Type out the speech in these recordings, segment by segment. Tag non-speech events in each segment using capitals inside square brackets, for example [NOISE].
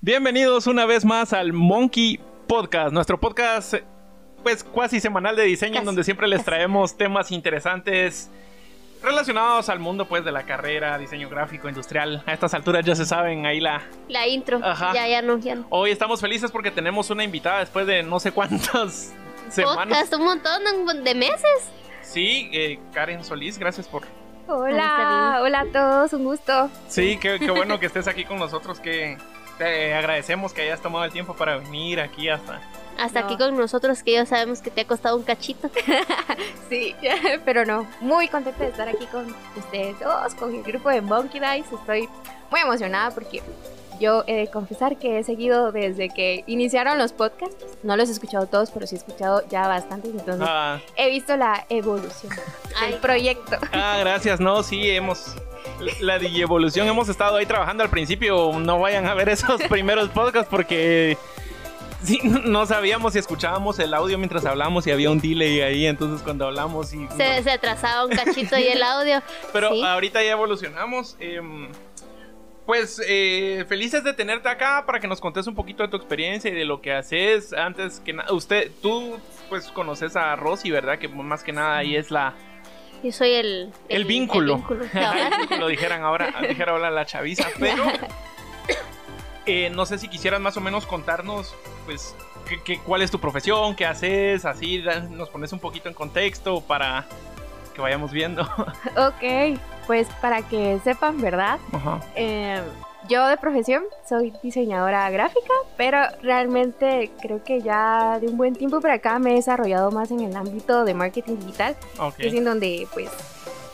Bienvenidos una vez más al Monkey Podcast, nuestro podcast pues cuasi semanal de diseño en donde siempre les traemos temas interesantes relacionados al mundo pues de la carrera, diseño gráfico, industrial. A estas alturas ya se saben ahí la... La intro. Ajá. Ya, ya no, ya no. Hoy estamos felices porque tenemos una invitada después de no sé cuántas semanas. Podcast, un montón de meses. Sí, eh, Karen Solís, gracias por... Hola, hola a todos, un gusto. Sí, qué, qué bueno que estés aquí con nosotros, que te agradecemos que hayas tomado el tiempo para venir aquí hasta... Hasta No. aquí con nosotros, que ya sabemos que te ha costado un cachito. [LAUGHS] Sí, [LAUGHS] pero no, muy contenta de estar aquí con ustedes dos, con el grupo de Monkey Dice. Estoy muy emocionada porque yo he de confesar que he seguido desde que iniciaron los podcasts. No los he escuchado todos, pero sí he escuchado ya bastantes, entonces Ah, he visto la evolución [LAUGHS] del proyecto. ah, gracias, no, sí, hemos... La evolución hemos estado ahí trabajando al principio. No vayan a ver esos [LAUGHS] primeros podcasts porque sí, no sabíamos si escuchábamos el audio mientras hablamos y había un delay ahí. Entonces, cuando hablamos y. Se, se atrasaba un cachito y el [LAUGHS] audio. Pero Sí. ahorita ya evolucionamos. em, pues eh, felices de tenerte acá para que nos contes un poquito de tu experiencia y de lo que haces. Antes que nada, usted, tú pues conoces a Rosy, ¿verdad? Que más que nada ahí es la, Yo soy el... el, vínculo. el vínculo, cabal. [LAUGHS] lo dijeran ahora, [LAUGHS] dijera ahora la chaviza. Pero eh, no sé si quisieras más o menos contarnos, pues, qué- qué- cuál es tu profesión, qué haces, así nos pones un poquito en contexto para que vayamos viendo. [LAUGHS] Ok, pues para que sepan, ¿verdad? Ajá. Eh, yo de profesión soy diseñadora gráfica, pero realmente creo que ya de un buen tiempo para acá me he desarrollado más en el ámbito de marketing digital, Ok. que es en donde pues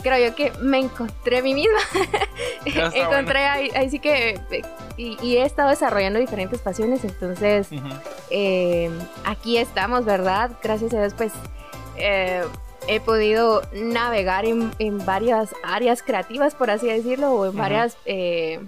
creo yo que me encontré a mí misma. [LAUGHS] Encontré ahí, ahí sí que y, y he estado desarrollando diferentes pasiones, entonces eh, aquí estamos, ¿verdad? Gracias a Dios, pues eh, he podido navegar en, en varias áreas creativas, por así decirlo, o en varias... eh,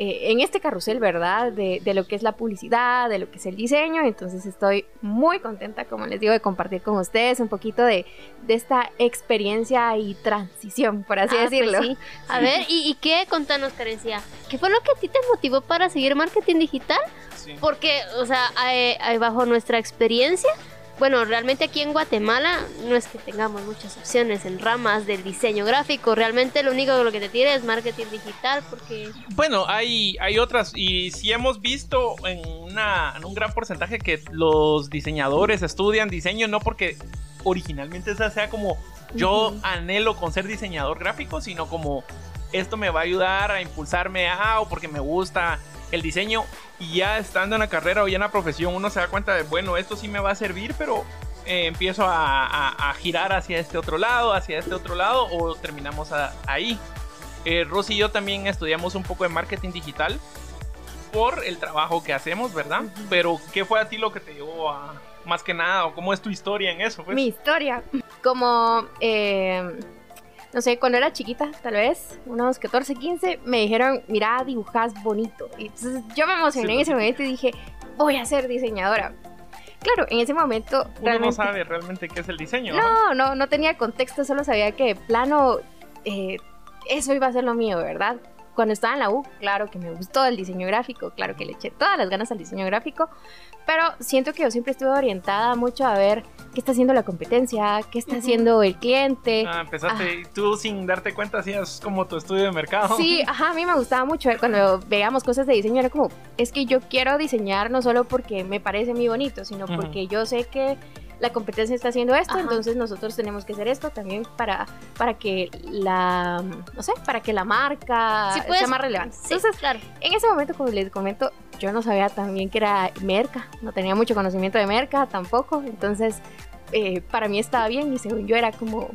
eh, en este carrusel, ¿verdad? De, de lo que es la publicidad, de lo que es el diseño. Entonces estoy muy contenta, como les digo, de compartir con ustedes un poquito de, de esta experiencia y transición, por así Ah, pues decirlo. sí. A ver, ¿y, y qué? Contanos, Carencia. ¿Qué fue lo que a ti te motivó para seguir marketing digital? Sí. Porque, o sea, eh, eh, bajo nuestra experiencia, bueno, realmente aquí en Guatemala no es que tengamos muchas opciones en ramas del diseño gráfico. Realmente lo único que lo que te tira es marketing digital porque... Bueno, hay, hay otras y sí hemos visto en, una, en un gran porcentaje que los diseñadores estudian diseño no porque originalmente esa sea como yo Ujú. anhelo con ser diseñador gráfico, sino como esto me va a ayudar a impulsarme a o porque me gusta el diseño y ya estando en la carrera o ya en la profesión uno se da cuenta de bueno esto sí me va a servir pero eh, empiezo a, a- a girar hacia este otro lado hacia este otro lado o terminamos a- ahí eh, Rosy y yo también estudiamos un poco de marketing digital por el trabajo que hacemos, ¿verdad? Pero ¿qué fue a ti lo que te llevó a más que nada o cómo es tu historia en eso? Pues? Mi historia. Como, eh, no sé, cuando era chiquita, tal vez, unos 14, 15, me dijeron, mira, dibujas bonito. Y entonces yo me emocioné Sí, en ese momento y dije, voy a ser diseñadora. Claro, en ese momento Uno realmente... no sabe realmente qué es el diseño. ¿no? No, no, no tenía contexto, solo sabía que plano eh, eso iba a ser lo mío, ¿verdad? Cuando estaba en la U, claro que me gustó el diseño gráfico, claro que le eché todas las ganas al diseño gráfico, pero siento que yo siempre estuve orientada mucho a ver qué está haciendo la competencia, qué está haciendo el cliente. Ah, empezaste y tú sin darte cuenta hacías como tu estudio de mercado. Sí, [LAUGHS] ajá, a mí me gustaba mucho ver cuando veíamos cosas de diseño, era como, es que yo quiero diseñar no solo porque me parece muy bonito, sino porque yo sé que la competencia está haciendo esto, Ajá. entonces nosotros tenemos que hacer esto también para, para que la, no sé, para que la marca Sí, pues, sea más relevante. Sí, Entonces, claro. en ese momento, como les comento, yo no sabía también que era merca, no tenía mucho conocimiento de merca tampoco, entonces eh, para mí estaba bien y según yo era como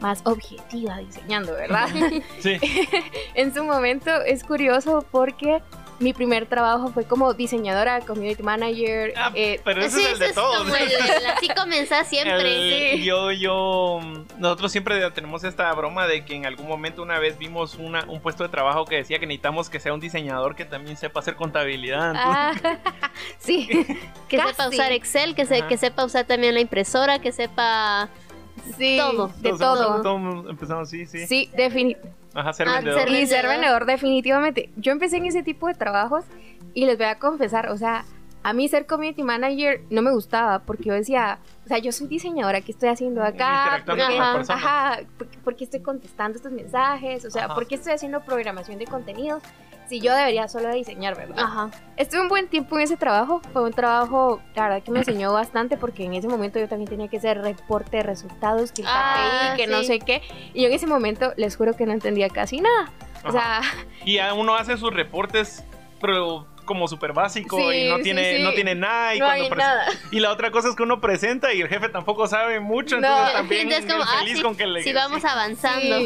más objetiva diseñando, ¿verdad? [LAUGHS] Sí. [LAUGHS] en su momento es curioso porque mi primer trabajo fue como diseñadora, community manager. Ah, eh, pero ese Sí, es el de todos. como el- el- así comenzás [LAUGHS] siempre. El- Yo, yo, nosotros siempre tenemos esta broma de que en algún momento una vez vimos una, un puesto de trabajo que decía que necesitamos que sea un diseñador que también sepa hacer contabilidad. entonces- Ah, [LAUGHS] sí, [LAUGHS] Que Casi. sepa usar Excel, que, se, que sepa usar también la impresora, que sepa Sí, Todo. de Todos todo. todos empezamos, sí, sí. Sí, definitivamente. Ajá, ser Ah, vendedor. ser- Y ser vendedor. definitivamente. Yo empecé en ese tipo de trabajos y les voy a confesar, o sea, a mí ser community manager no me gustaba porque yo decía, o sea, yo soy diseñadora, ¿qué estoy haciendo acá? Interactuando ¿Por con qué- las personas. Ajá, ¿por, por qué estoy contestando estos mensajes? O sea, Ajá. ¿por qué estoy haciendo programación de contenidos? Si yo debería solo diseñar, ¿verdad? Ajá. Estuve un buen tiempo en ese trabajo. Fue un trabajo, la verdad, que me enseñó bastante porque en ese momento yo también tenía que hacer reporte de resultados, que el Ah, KPI, que no sé qué. Y yo en ese momento les juro que no entendía casi nada. O sea, Y uno hace sus reportes, pero como súper básico Sí, y no tiene, sí. no tiene nada. Y, no cuando hay nada. y la otra cosa es que uno presenta y el jefe tampoco sabe mucho, No. entonces también Entonces, como, ah, feliz sí, con que le sí. avanzando.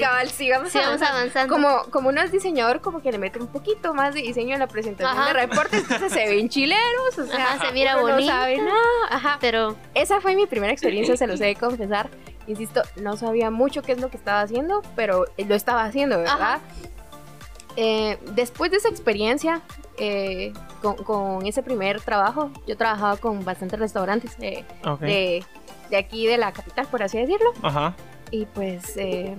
Cabal, vamos avanzando. avanzando. Como, como uno es diseñador, como que le mete un poquito más de diseño en la presentación Ajá. de reportes, entonces se [LAUGHS] ven chileros, o sea, Ajá, se mira bonito. No sabe nada, ajá. Pero Esa fue mi primera experiencia, se los he de [LAUGHS] confesar. Insisto, no sabía mucho qué es lo que estaba haciendo, pero lo estaba haciendo, ¿verdad? Eh, después de esa experiencia, eh, con, con ese primer trabajo, yo trabajaba con bastantes restaurantes eh, de, de aquí, de la capital, por así decirlo. Ajá. Y pues eh,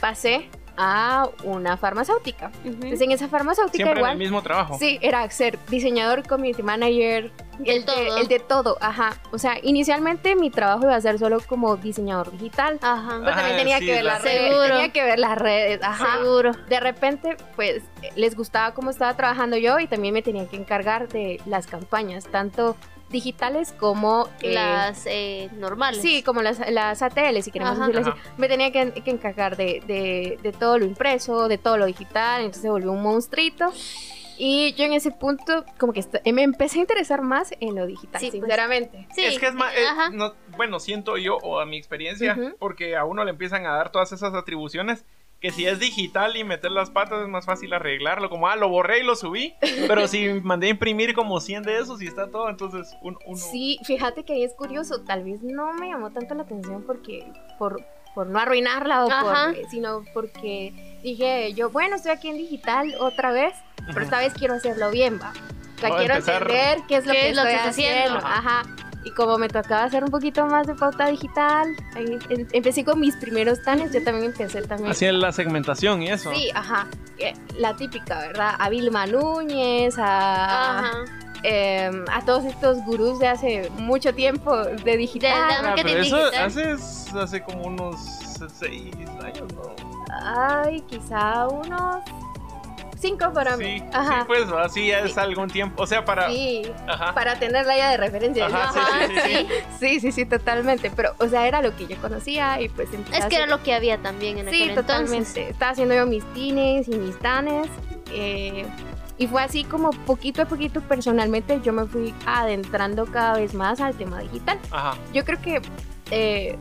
pasé a una farmacéutica. Entonces, en esa farmacéutica Siempre en igual... el mismo trabajo. Sí, era ser diseñador, community manager, El el, todo. De, el de todo, ajá. O sea, inicialmente mi trabajo iba a ser solo como diseñador digital. Ajá. Pero también tenía sí, que ver la las red. redes. Seguro. Tenía que ver las redes, ajá. Seguro. De repente, pues, les gustaba cómo estaba trabajando yo y también me tenía que encargar de las campañas, tanto digitales como... eh, Las eh, normales. Sí, como las, las ATL, si queremos Ajá. decirlo así. Me tenía que, que encargar de, de- de todo lo impreso, de todo lo digital, entonces se volvió un monstruito. Y yo en ese punto, como que me empecé a interesar más en lo digital, Sí, pues. sinceramente. Sí, es que es más, eh, no- bueno, siento yo, o a mi experiencia, porque a uno le empiezan a dar todas esas atribuciones, que si es digital y meter las patas es más fácil arreglarlo, como, ah, lo borré y lo subí, pero si mandé a imprimir como 100 de esos y está todo, entonces un- uno... Sí, fíjate que ahí es curioso, tal vez no me llamó tanto la atención porque por, por no arruinarla o por, sino porque dije yo, bueno, estoy aquí en digital otra vez, pero esta vez quiero hacerlo bien, va. O sea, Oh, quiero empezar- entender qué es lo ¿Qué que es lo estoy que está haciendo. haciendo? Ajá. Y como me tocaba hacer un poquito más de pauta digital, em- empecé con mis primeros tanes, yo también empecé también. Hacía la segmentación y eso. Sí, ajá. eh, La típica, ¿verdad? A Vilma Núñez, a, Ajá. eh, a todos estos gurús de hace mucho tiempo de digital. De- de- Ah, pero eso digital. hace, hace como unos 6 años, ¿no? Ay, quizá unos cinco para Sí, mí. sí, Ajá. pues así ya es Sí. algún tiempo, o sea, para... Sí, Ajá. para tenerla ya de referencia. Ajá, sí, Ajá, sí, sí, sí. sí, sí, sí, totalmente. Pero, o sea, era lo que yo conocía y pues empecé Es que era lo que había también en Sí, aquel totalmente. entonces. Estaba haciendo yo mis tines y mis tanes. eh, y fue así como poquito a poquito personalmente yo me fui adentrando cada vez más al tema digital. Ajá. Yo creo que eh,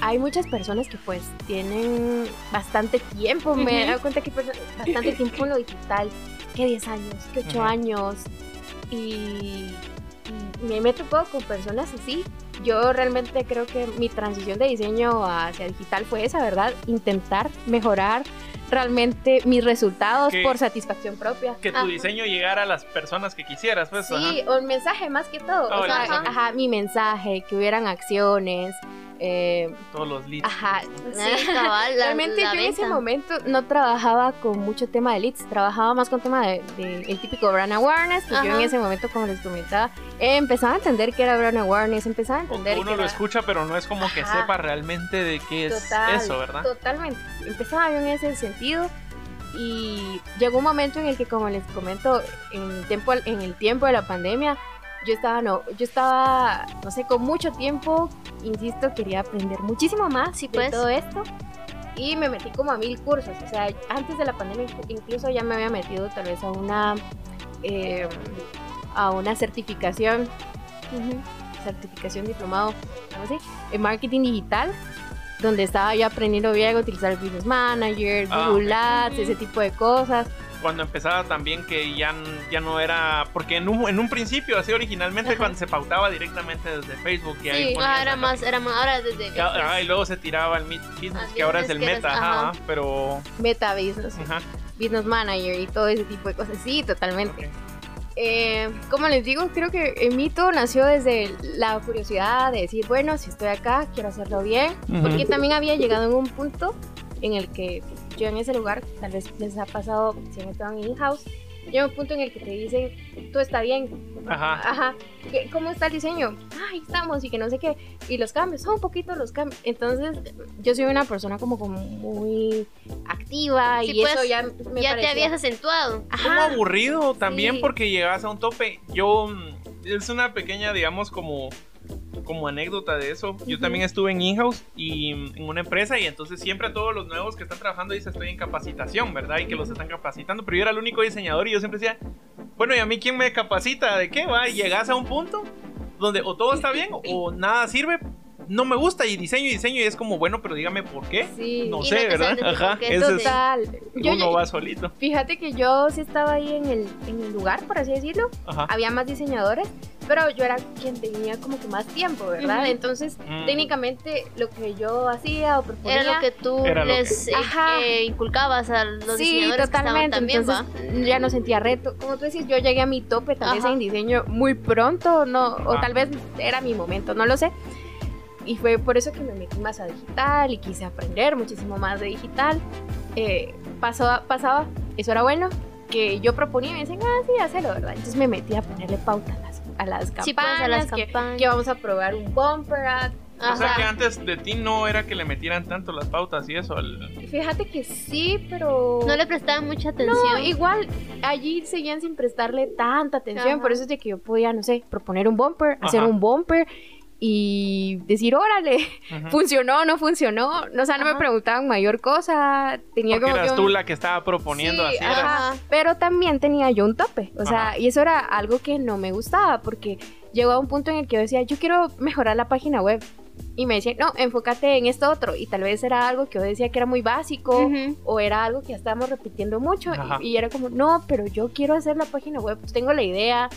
hay muchas personas que pues tienen bastante tiempo. Me he dado cuenta que personas- bastante tiempo en lo digital. Que 10 años, que 8 Ujú. años. Y, y me meto poco con personas así. Yo realmente creo que mi transición de diseño hacia digital fue esa, ¿verdad? Intentar mejorar realmente mis resultados Que- por satisfacción propia. Que tu Ajá. diseño llegara a las personas que quisieras, pues. Sí, ajá. el mensaje más que todo. Ah, o sea, ajá, mi mensaje, que hubieran acciones. Eh, Todos los leads. ajá. Sí, cabal, la- Realmente la yo en ese venta. momento no trabajaba con mucho tema de leads, trabajaba más con tema de, de- el típico brand awareness, que yo en Ajá. ese momento, como les comentaba, eh, empezaba a entender que era brand awareness, empezaba a entender que uno que lo era- escucha, pero no es como que Ajá. sepa realmente de qué es Total, eso, ¿verdad? Totalmente. Empezaba yo en ese sentido y llegó un momento en el que, como les comento, en tiempo, en el tiempo de la pandemia, yo estaba, no, yo estaba, no sé, con mucho tiempo, insisto, quería aprender muchísimo más Sí, de pues. todo esto. Y me metí como a mil cursos, o sea, antes de la pandemia incluso ya me había metido tal vez a una, eh, a una certificación, certificación diplomado, algo así, en marketing digital, donde estaba yo aprendiendo bien a utilizar Business Manager, Ah, Google ok. Ads, ese tipo de cosas. Cuando empezaba también que ya, ya no era... Porque en un, en un principio, así originalmente, Ajá. cuando se pautaba directamente desde Facebook. Y ahí Sí. ponías Ah, era más, era más, ahora desde... Ya- ah, y luego se tiraba el Meet Business, Ah, que ahora es el Meta, eres- ajá, pero... Meta Business, Ajá, Business Manager y todo ese tipo de cosas. Sí, totalmente. eh, como les digo, creo que en mí todo nació desde la curiosidad de decir, bueno, si estoy acá, quiero hacerlo bien. Porque también había llegado en un punto en el que yo en ese lugar, tal vez les ha pasado si han estado en in-house, llega un punto en el que te dicen, todo está bien. Ajá. Ajá. ¿Qué- ¿Cómo está el diseño? Ah, ahí estamos y que no sé qué. Y los cambios, son un poquito los cambios. Entonces, yo soy una persona como, como muy activa Sí, y pues, eso ya me ya te habías acentuado. como Ajá. aburrido también Sí. porque llegas a un tope. Yo mm, es una pequeña, digamos, como como anécdota de eso. Yo también estuve en in-house y en una empresa y entonces siempre a todos los nuevos que están trabajando dicen estoy en capacitación, ¿verdad? Y que los están capacitando, pero yo era el único diseñador y yo siempre decía, bueno, ¿y a mí quién me capacita? ¿De qué va? Y llegas a un punto donde o todo está bien o nada sirve. No me gusta y diseño y diseño y es como, bueno, pero dígame por qué. Sí, No sé, ¿verdad? Ajá, es- total. Yo- Uno va solito. Fíjate que yo sí estaba ahí en el, en el lugar, por así decirlo. Ajá. Había más diseñadores, pero yo era quien tenía como que más tiempo, ¿verdad? Ujú. Entonces, Mm. técnicamente lo que yo hacía o proponía... Era lo que tú lo les que- eh, eh, inculcabas a los Sí, diseñadores totalmente. que estaban también, Entonces ¿va? ya no sentía reto. Como tú decís, yo llegué a mi tope tal vez en diseño muy pronto, no, o Ajá. tal vez era mi momento, no lo sé. Y fue por eso que me metí más a digital y quise aprender muchísimo más de digital. Eh, pasó, pasaba, eso era bueno, que yo proponía y me decían, ah, sí, hazlo, ¿verdad? Entonces me metí a ponerle pauta a las, a las campañas, Sí, pues, a las que, campañas. que vamos a probar un bumper ad. O sea que antes de ti no era que le metieran tanto las pautas y eso. al- Fíjate que sí, pero... No le prestaban mucha atención. No, igual allí seguían sin prestarle tanta atención, Ajá. por eso es de que yo podía, no sé, proponer un bumper, hacer Ajá. un bumper y decir, órale, Ujú. funcionó, no funcionó, o sea, no me Ajá. preguntaban mayor cosa, tenía Porque como eras que tú un- la que estaba proponiendo Sí, así. era. ajá. pero también tenía yo un tope, o sea, Ajá. y eso era algo que no me gustaba, porque llegó a un punto en el que yo decía, yo quiero mejorar la página web, y me decían, no, enfócate en esto otro, y tal vez era algo que yo decía que era muy básico, o era algo que ya estábamos repitiendo mucho Ajá. y, y era como, no, pero yo quiero hacer la página web, pues tengo la idea,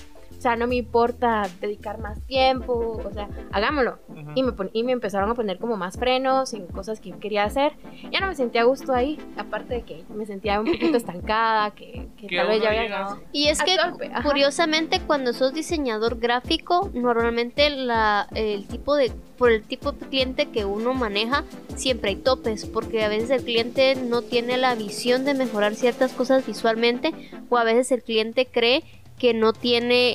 sea, no me importa dedicar más tiempo, o sea, hagámoslo. Y me, pon- y me empezaron a poner como más frenos en cosas que quería hacer. Ya no me sentía a gusto ahí, aparte de que me sentía un poquito [LAUGHS] estancada, que, que tal vez ya había llegado. Y es a que curiosamente cuando sos diseñador gráfico, normalmente la, el tipo de por el tipo de cliente que uno maneja, siempre hay topes, porque a veces el cliente no tiene la visión de mejorar ciertas cosas visualmente, o a veces el cliente cree que no tiene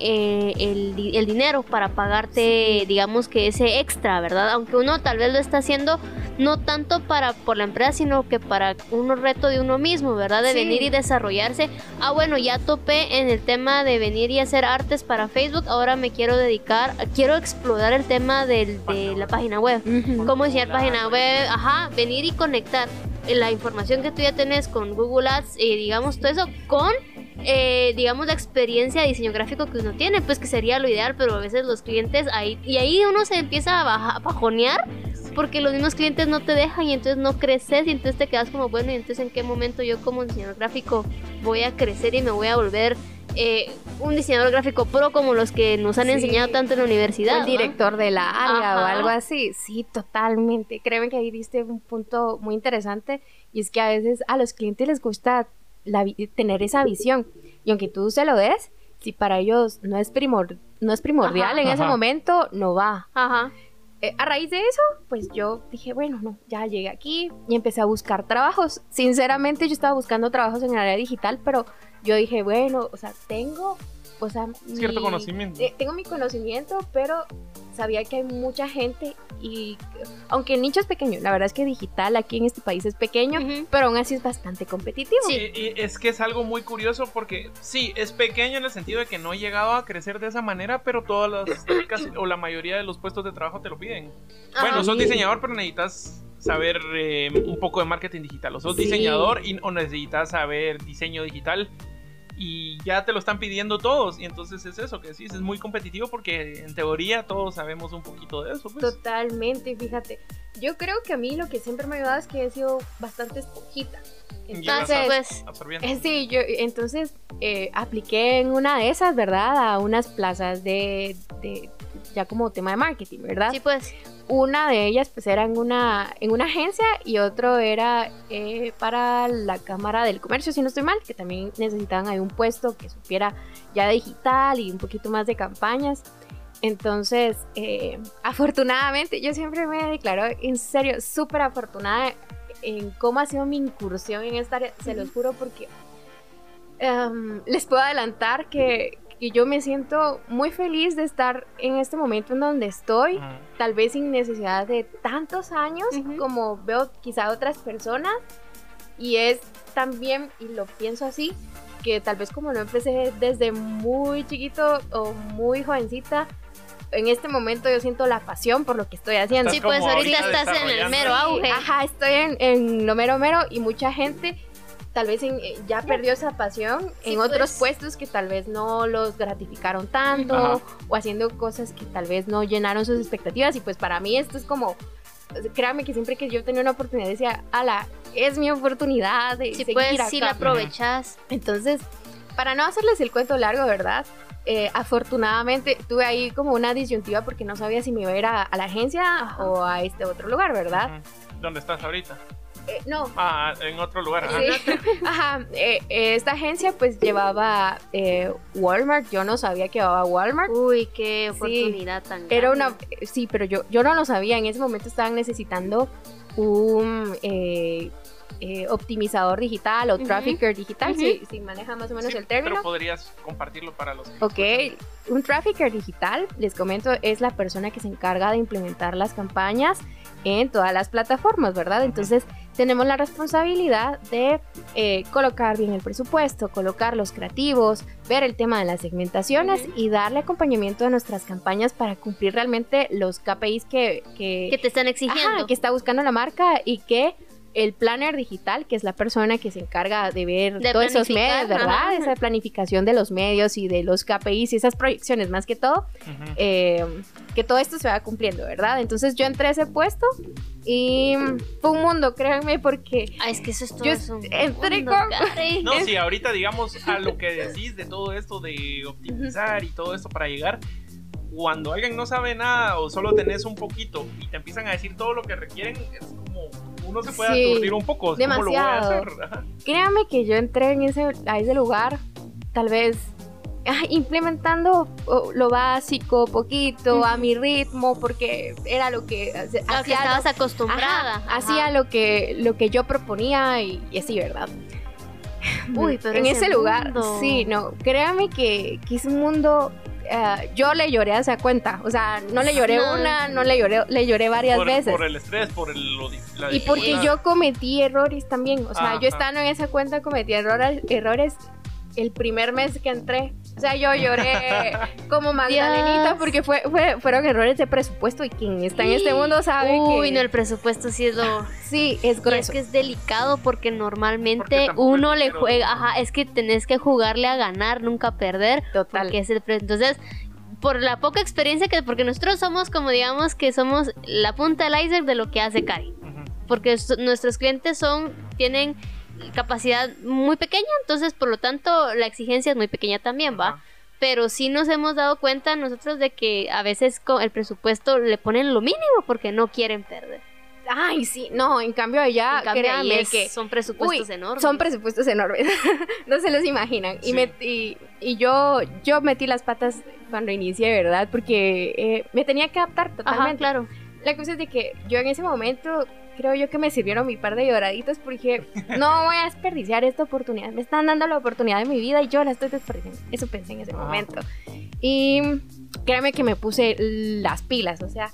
eh, el, di- el dinero para pagarte, digamos que ese extra, ¿verdad? Aunque uno tal vez lo está haciendo no tanto para por la empresa, sino que para un reto de uno mismo, ¿verdad? De Sí. venir y desarrollarse. Ah, bueno, ya topé en el tema de venir y hacer artes para Facebook, ahora me quiero dedicar, quiero explorar el tema del- de la página web. Cómo diseñar página web, ajá, venir y conectar la información que tú ya tenés con Google Ads y digamos todo eso con eh, digamos la experiencia de diseño gráfico que uno tiene, pues que sería lo ideal, pero a veces los clientes ahí y ahí uno se empieza a, baja- a bajonear porque los mismos clientes no te dejan y entonces no creces y entonces te quedas como bueno y entonces en qué momento yo como diseñador gráfico voy a crecer y me voy a volver eh, un diseñador gráfico pro como los que nos han Sí. enseñado tanto en la universidad. el director de la área o algo así. Sí, totalmente. Créeme que ahí diste un punto muy interesante y es que a veces a los clientes les gusta la tener esa visión y aunque tú se lo des, si para ellos no es, primor no es primordial Ajá. en ese Ajá. momento, no va. Ajá. Eh, a raíz de eso, pues yo dije, bueno, no, ya llegué aquí y empecé a buscar trabajos. Sinceramente, yo estaba buscando trabajos en el área digital, pero yo dije, bueno, o sea, tengo, o sea, Cierto mi- conocimiento. eh, tengo mi conocimiento, pero sabía que hay mucha gente y aunque el nicho es pequeño, la verdad es que digital aquí en este país es pequeño, pero aún así es bastante competitivo. Sí. Y, y es que es algo muy curioso porque sí, es pequeño en el sentido de que no he llegado a crecer de esa manera, pero todas las [COUGHS] casi- o la mayoría de los puestos de trabajo te lo piden. Bueno, sos Sí. diseñador, pero necesitas saber eh, un poco de marketing digital. O sos Sí. diseñador y, o necesitas saber diseño digital. Y ya te lo están pidiendo todos. Y entonces es eso que decís, es muy competitivo porque en teoría todos sabemos un poquito de eso. Pues. Totalmente, fíjate. Yo creo que a mí lo que siempre me ha ayudado es que he sido bastante esponjita. Entonces, pues, absorbiendo. Eh, Sí, yo entonces eh, apliqué en una de esas, ¿verdad? A unas plazas de, de- ya como tema de marketing, ¿verdad? sí, pues. Una de ellas pues era en una, en una agencia y otro era eh, para la Cámara del Comercio, si no estoy mal, que también necesitaban ahí un puesto que supiera ya digital y un poquito más de campañas. Entonces, eh, afortunadamente, yo siempre me declaro en serio súper afortunada en cómo ha sido mi incursión en esta área, se los juro porque em, les puedo adelantar que, que yo me siento muy feliz de estar en este momento en donde estoy, tal vez sin necesidad de tantos años como veo quizá otras personas. Y es también, y lo pienso así, que tal vez como no empecé desde muy chiquito o muy jovencita, en este momento yo siento la pasión por lo que estoy haciendo. Sí, pues ahorita estás en el mero auge. Ajá, estoy en, en lo mero mero y mucha gente tal vez eh, ya perdió esa pasión en otros pues. puestos que tal vez no los gratificaron tanto o haciendo cosas que tal vez no llenaron sus expectativas y pues para mí esto es como créame que siempre que yo tenía una oportunidad decía, ala, es mi oportunidad de sí, pues, si la aprovechas. Entonces, para no hacerles el cuento largo, ¿verdad? Eh, afortunadamente tuve ahí como una disyuntiva porque no sabía si me iba a ir a, la agencia o a este otro lugar, ¿verdad? ¿Dónde estás ahorita? Eh, no. Ah, en otro lugar. Ajá. [LAUGHS] Eh, eh, esta agencia pues llevaba Walmart. Yo no sabía que llevaba Walmart. Uy, qué oportunidad tan grande. Era una... Sí, pero yo, yo no lo sabía. En ese momento estaban necesitando un... optimizador digital o trafficker digital, si, maneja más o menos el término. Pero podrías compartirlo para los. Ok, un trafficker digital, les comento, es la persona que se encarga de implementar las campañas en todas las plataformas, ¿verdad? Entonces tenemos la responsabilidad de eh, colocar bien el presupuesto, colocar los creativos, ver el tema de las segmentaciones y darle acompañamiento a nuestras campañas para cumplir realmente los KPIs que, que, te están exigiendo. que está buscando la marca y que el planner digital, que es la persona que se encarga de ver todos esos medios, ¿verdad? Esa planificación de los medios y de los KPIs y esas proyecciones, más que todo, eh, que todo esto se vaya cumpliendo, ¿verdad? Entonces yo entré a ese puesto y fue un mundo, créanme, porque... Ah, es que eso es todo yo un entré mundo, con... No, sí, ahorita digamos a lo que decís de todo esto de optimizar y todo esto para llegar, cuando alguien no sabe nada o solo tenés un poquito y te empiezan a decir todo lo que requieren, es como uno se puede aturdir un poco. Demasiado. ¿Cómo lo voy a hacer? Créame que yo entré en ese, a ese lugar, tal vez implementando lo básico, poquito, a mi ritmo, porque era lo que hacía. que estabas acostumbrada. Hacía lo que, lo que yo proponía y, así, ¿verdad? Uy, pero en ese, lugar, sí, no, créame que, que es un mundo eh, yo le lloré a esa cuenta. O sea, no le lloré una, no le lloré, le lloré varias veces. Por el estrés, por el, Y porque yo cometí errores también. O sea, yo estando en esa cuenta cometí errores, errores el primer mes que entré. O sea, yo lloré [LAUGHS] como Magdalenita porque fue, fueron errores de presupuesto y quien está en este mundo sabe que... Uy, no, el presupuesto sí es lo... [LAUGHS] Sí, es grueso. es que es delicado porque normalmente uno le juega... Ajá, es que tenés que jugarle a ganar, nunca perder. Total. es el, entonces, por la poca experiencia que... Porque nosotros somos como digamos que somos la punta del iceberg de lo que hace Cari. Porque nuestros clientes son... Tienen capacidad muy pequeña, entonces por lo tanto la exigencia es muy pequeña también, ¿va? Pero sí nos hemos dado cuenta nosotros de que a veces con el presupuesto le ponen lo mínimo porque no quieren perder. Ay, sí, no, en cambio allá, créanme que son presupuestos enormes. Son presupuestos enormes, [LAUGHS] no se los imaginan. Y, me, y, yo, yo metí las patas cuando inicié, ¿verdad? Porque eh, me tenía que adaptar totalmente. claro. La cosa es de que yo en ese momento creo yo que me sirvieron mi par de lloraditos porque no [LAUGHS] voy a desperdiciar esta oportunidad. Me están dando la oportunidad de mi vida y yo la estoy desperdiciando. Eso pensé en ese momento. Y créeme que me puse las pilas, o sea,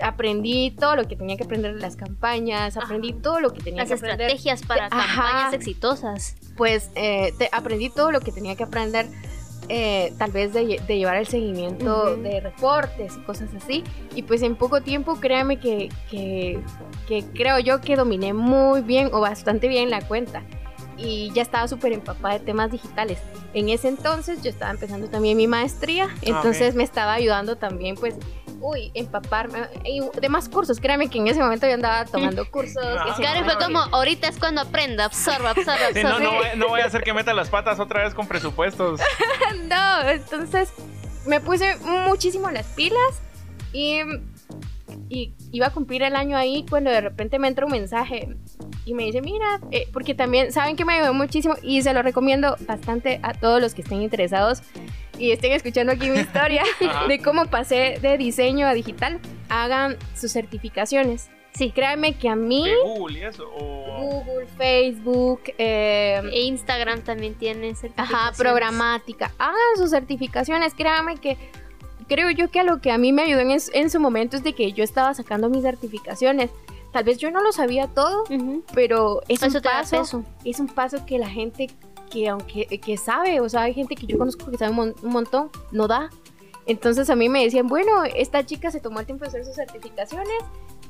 aprendí todo lo que tenía que aprender de las campañas, aprendí todo lo que tenía que aprender. Las estrategias para campañas exitosas. Pues eh, aprendí todo lo que tenía que aprender eh, tal vez de, llevar el seguimiento de reportes y cosas así. Y pues en poco tiempo, créame que, que, creo yo que dominé muy bien o bastante bien la cuenta. Y ya estaba súper empapada de temas digitales. En ese entonces yo estaba empezando también mi maestría, ah, entonces me estaba ayudando también pues uy, empaparme y demás cursos. Créame que en ese momento yo andaba tomando [LAUGHS] cursos. Claro, fue como, ahorita es cuando aprenda, absorba, absorba, absorba. no, no, voy, a hacer que meta las patas otra vez con presupuestos. [LAUGHS] no, entonces me puse muchísimo las pilas y, y iba a cumplir el año ahí cuando de repente me entra un mensaje y me dice, mira, eh, porque también saben que me ayudó muchísimo y se lo recomiendo bastante a todos los que estén interesados y estén escuchando aquí mi historia [LAUGHS] de cómo pasé de diseño a digital. Hagan sus certificaciones. Sí, créanme que a mí... ¿De Google y eso? O... Google, Facebook, eh, E Instagram también tiene Ajá, certificaciones. programática. Hagan sus certificaciones. Créanme que creo yo que a lo que a mí me ayudó en, es- en su momento es de que yo estaba sacando mis certificaciones. Tal vez yo no lo sabía todo, Ujú. pero es Eso un paso. Es un paso que la gente que aunque que sabe, o sea, hay gente que yo conozco que sabe un, mon- un montón, no da. Entonces a mí me decían, bueno, esta chica se tomó el tiempo de hacer sus certificaciones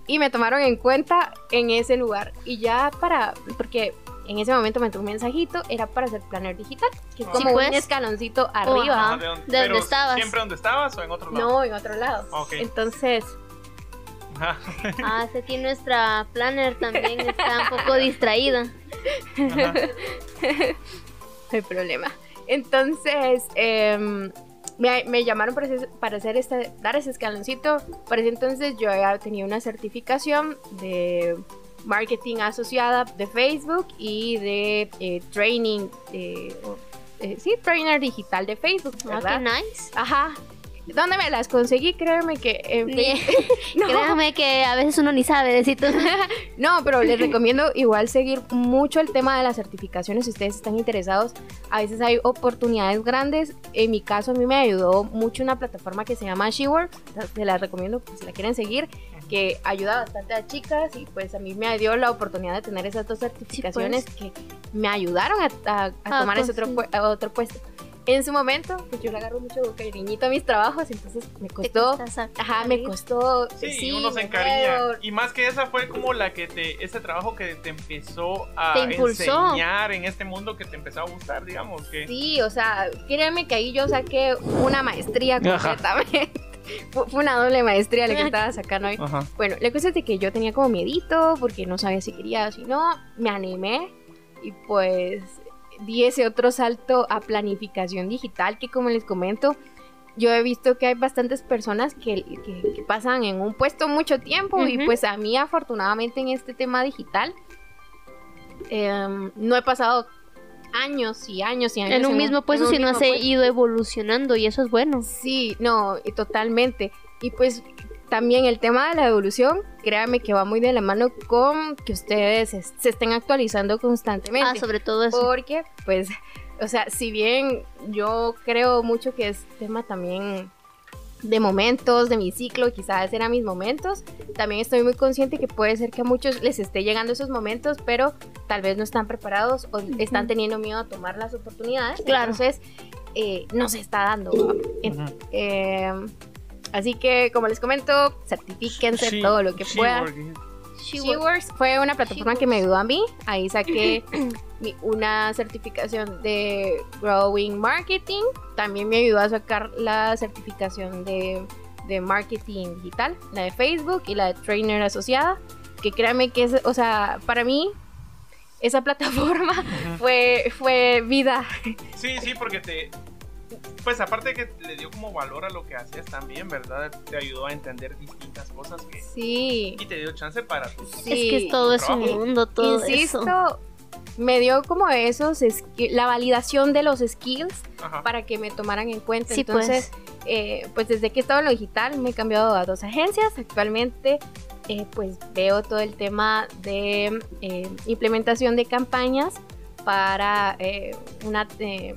y me tomaron en cuenta en ese lugar. Y ya para, porque en ese momento me entró un mensajito, era para hacer planner digital, que es Sí, como pues. un escaloncito arriba. Ah, ¿de dónde, ¿De pero dónde estabas? ¿Siempre donde estabas o en otro lado? No, en otro lado. Ok. Entonces, Ajá. Ah, esa aquí nuestra planner también está un poco distraída. [LAUGHS] [LAUGHS] No hay problema. Entonces, em, me, me llamaron para hacer, para hacer este, dar ese escaloncito. Para ese entonces yo ya tenía una certificación de marketing asociada de Facebook y de eh, training, o- eh, sí, trainer digital de Facebook, Ah, ¿verdad? qué nice. Ajá. ¿Dónde me las conseguí? Créeme que en. [LAUGHS] No. Créame que a veces uno ni sabe decir todo. [LAUGHS] No, pero les recomiendo igual seguir mucho el tema de las certificaciones si ustedes están interesados. A veces hay oportunidades grandes. En mi caso, a mí me ayudó mucho una plataforma que se llama SheWorks. Se las recomiendo pues, si la quieren seguir, que ayuda bastante a chicas y pues a mí me dio la oportunidad de tener esas dos certificaciones que me ayudaron a, a- a Ah, tomar ese pues, otro, sí. otro puesto. En su momento, pues yo le agarro mucho cariñito a mis trabajos, entonces me costó. Ajá, me costó. Sí, uno se encariña. Y más que esa fue como la que te, ese trabajo que te empezó a Te impulsó. enseñar en este mundo que te empezó a gustar, digamos. Que... Sí, o sea, créanme que ahí yo saqué una maestría completamente. [LAUGHS] Fu- Fue una doble maestría la que estaba sacando ahí. Ajá. Bueno, la cosa es de que yo tenía como miedito porque no sabía si quería o si no. Me animé y pues di ese otro salto a planificación digital que como les comento, yo he visto que hay bastantes personas que, que- que pasan en un puesto mucho tiempo y pues a mí afortunadamente en este tema digital em, no he pasado años y años y años En un mismo puesto, sino has ido evolucionando y eso es bueno. Sí, no, totalmente. Y pues también el tema de la evolución, créanme que va muy de la mano con que ustedes es- se estén actualizando constantemente. Ah, sobre todo eso. Porque, pues, o sea, si bien yo creo mucho que es tema también de momentos, de mi ciclo, quizás eran mis momentos, también estoy muy consciente que puede ser que a muchos les esté llegando esos momentos, pero tal vez no están preparados o están teniendo miedo a tomar las oportunidades. Claro. Entonces, eh, no se está dando. eh, así que, como les comento, certifíquense todo lo que puedan. SheWorks fue una plataforma She que me ayudó a mí. Ahí saqué [CLEARS THROAT] mi- una certificación de Growing Marketing. También me ayudó a sacar la certificación de, de Marketing Digital, la de Facebook y la de Trainer Asociada. Que créanme que es, o sea, para mí, esa [LAUGHS] plataforma fue, fue vida. Sí, sí, porque te. Pues aparte de que le dio como valor a lo que hacías también, ¿verdad? Te ayudó a entender distintas cosas que. Sí. Y te dio chance para tus. Sí. es que todo es un mundo, todo Insisto, eso. me dio como esos, la validación de los skills Ajá. para que me tomaran en cuenta. Sí, Entonces, eh, pues desde que he estado en lo digital me he cambiado a dos agencias. Actualmente, eh, pues veo todo el tema de eh, implementación de campañas para eh, una, eh,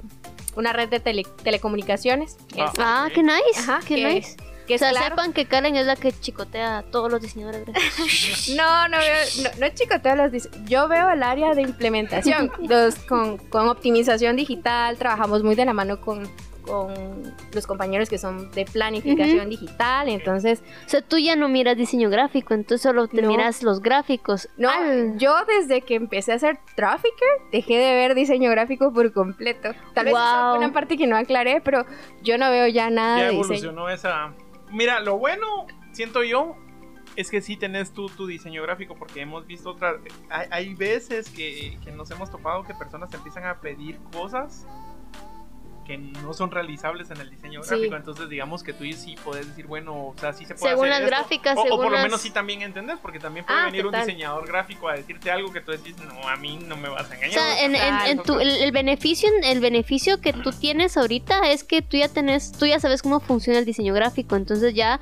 una red de tele- telecomunicajes. que es- Ah, ok. qué nice. Ajá, qué que- nice. que O sea, claro. sepan que Karen es la que chicotea a todos los diseñadores gráficos. [LAUGHS] No, no veo, no, no chicoteo los dis- Yo veo el área de implementación. [LAUGHS] los, con, con optimización digital, trabajamos muy de la mano con, con los compañeros que son de planificación digital. Entonces, O sea, tú ya no miras diseño gráfico, entonces solo te No. miras los gráficos. no, Al- yo desde que empecé a hacer trafficker, dejé de ver diseño gráfico por completo. Tal vez es Wow. una parte que no aclaré, pero yo no veo ya nada Ya de diseño. evolucionó esa. Mira, lo bueno, siento yo, es que sí tenés tú tu diseño gráfico, porque hemos visto otras. Hay, hay veces que, que nos hemos topado que personas te empiezan a pedir cosas que no son realizables en el diseño Sí. gráfico. Entonces, digamos que tú sí puedes decir, bueno, o sea, sí se puede Según hacer las esto. gráficas, o, o según por lo menos sí también entendés, porque también puede Ah, venir total. un diseñador gráfico a decirte algo que tú decís, no, a mí no me vas a O engañar. sea, en, en- en tu- el, el beneficio, el beneficio que tú tienes ahorita es que tú ya tenés, tú ya sabes cómo funciona el diseño gráfico, entonces ya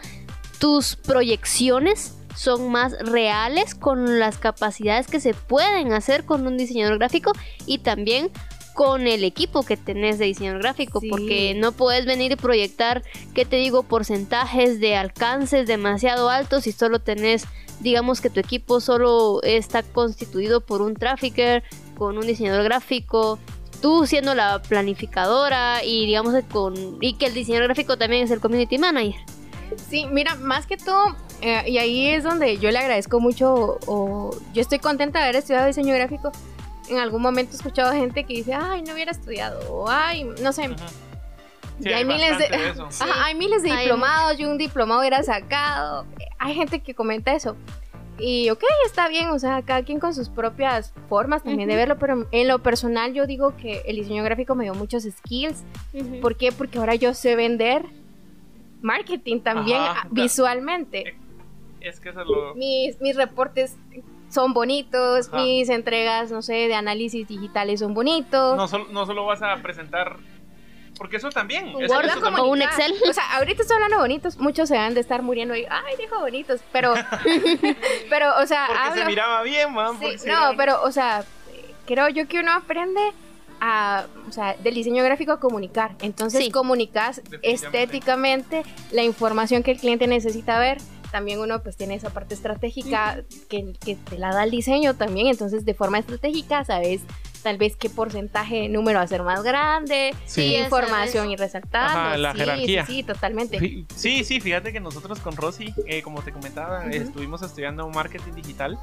tus proyecciones son más reales con las capacidades que se pueden hacer con un diseñador gráfico y también con el equipo que tenés de diseñador gráfico, Sí. porque no puedes venir y proyectar, ¿qué te digo?, porcentajes de alcances demasiado altos si solo tenés, digamos que tu equipo solo está constituido por un trafficker, con un diseñador gráfico, tú siendo la planificadora y digamos que con y que el diseñador gráfico también es el community manager. Sí, mira, más que todo, eh, y ahí es donde yo le agradezco mucho, o yo estoy contenta de haber estudiado diseño gráfico. En algún momento he escuchado gente que dice, ay, no hubiera estudiado, o ay, no sé. Ujú. Sí, y hay miles de, bastante de [LAUGHS] eso. Ajá, hay miles de Hay diplomados, yo un diplomado hubiera sacado. Hay gente que comenta eso. Y ok, está bien, o sea, cada quien con sus propias formas también de verlo, pero en lo personal yo digo que el diseño gráfico me dio muchos skills. ¿Por qué? Porque ahora yo sé vender marketing también Ajá, ah, visualmente. Es que eso es lo... Mis, mis reportes son bonitos, Ajá. mis entregas, no sé, de análisis digitales son bonitos. No solo, no solo vas a presentar... Porque eso también... Un eso- Word eso como también- un Excel. O sea, ahorita estoy hablando bonitos, muchos se van de estar muriendo y, ay, dijo bonitos, pero, [LAUGHS] pero, o sea, Porque hablo, se miraba bien, man. Sí, no, pero, o sea, creo yo que uno aprende a, o sea, del diseño gráfico a comunicar. Entonces, Sí. comunicas estéticamente la información que el cliente necesita ver. También uno pues tiene esa parte estratégica que, que te la da el diseño también. Entonces, de forma estratégica, sabes tal vez qué porcentaje de número ser más grande, Sí. información resaltando. Ajá, la sí, jerarquía. Sí, sí, totalmente. Sí, sí, fíjate que nosotros con Rosy, eh, como te comentaba, estuvimos estudiando marketing digital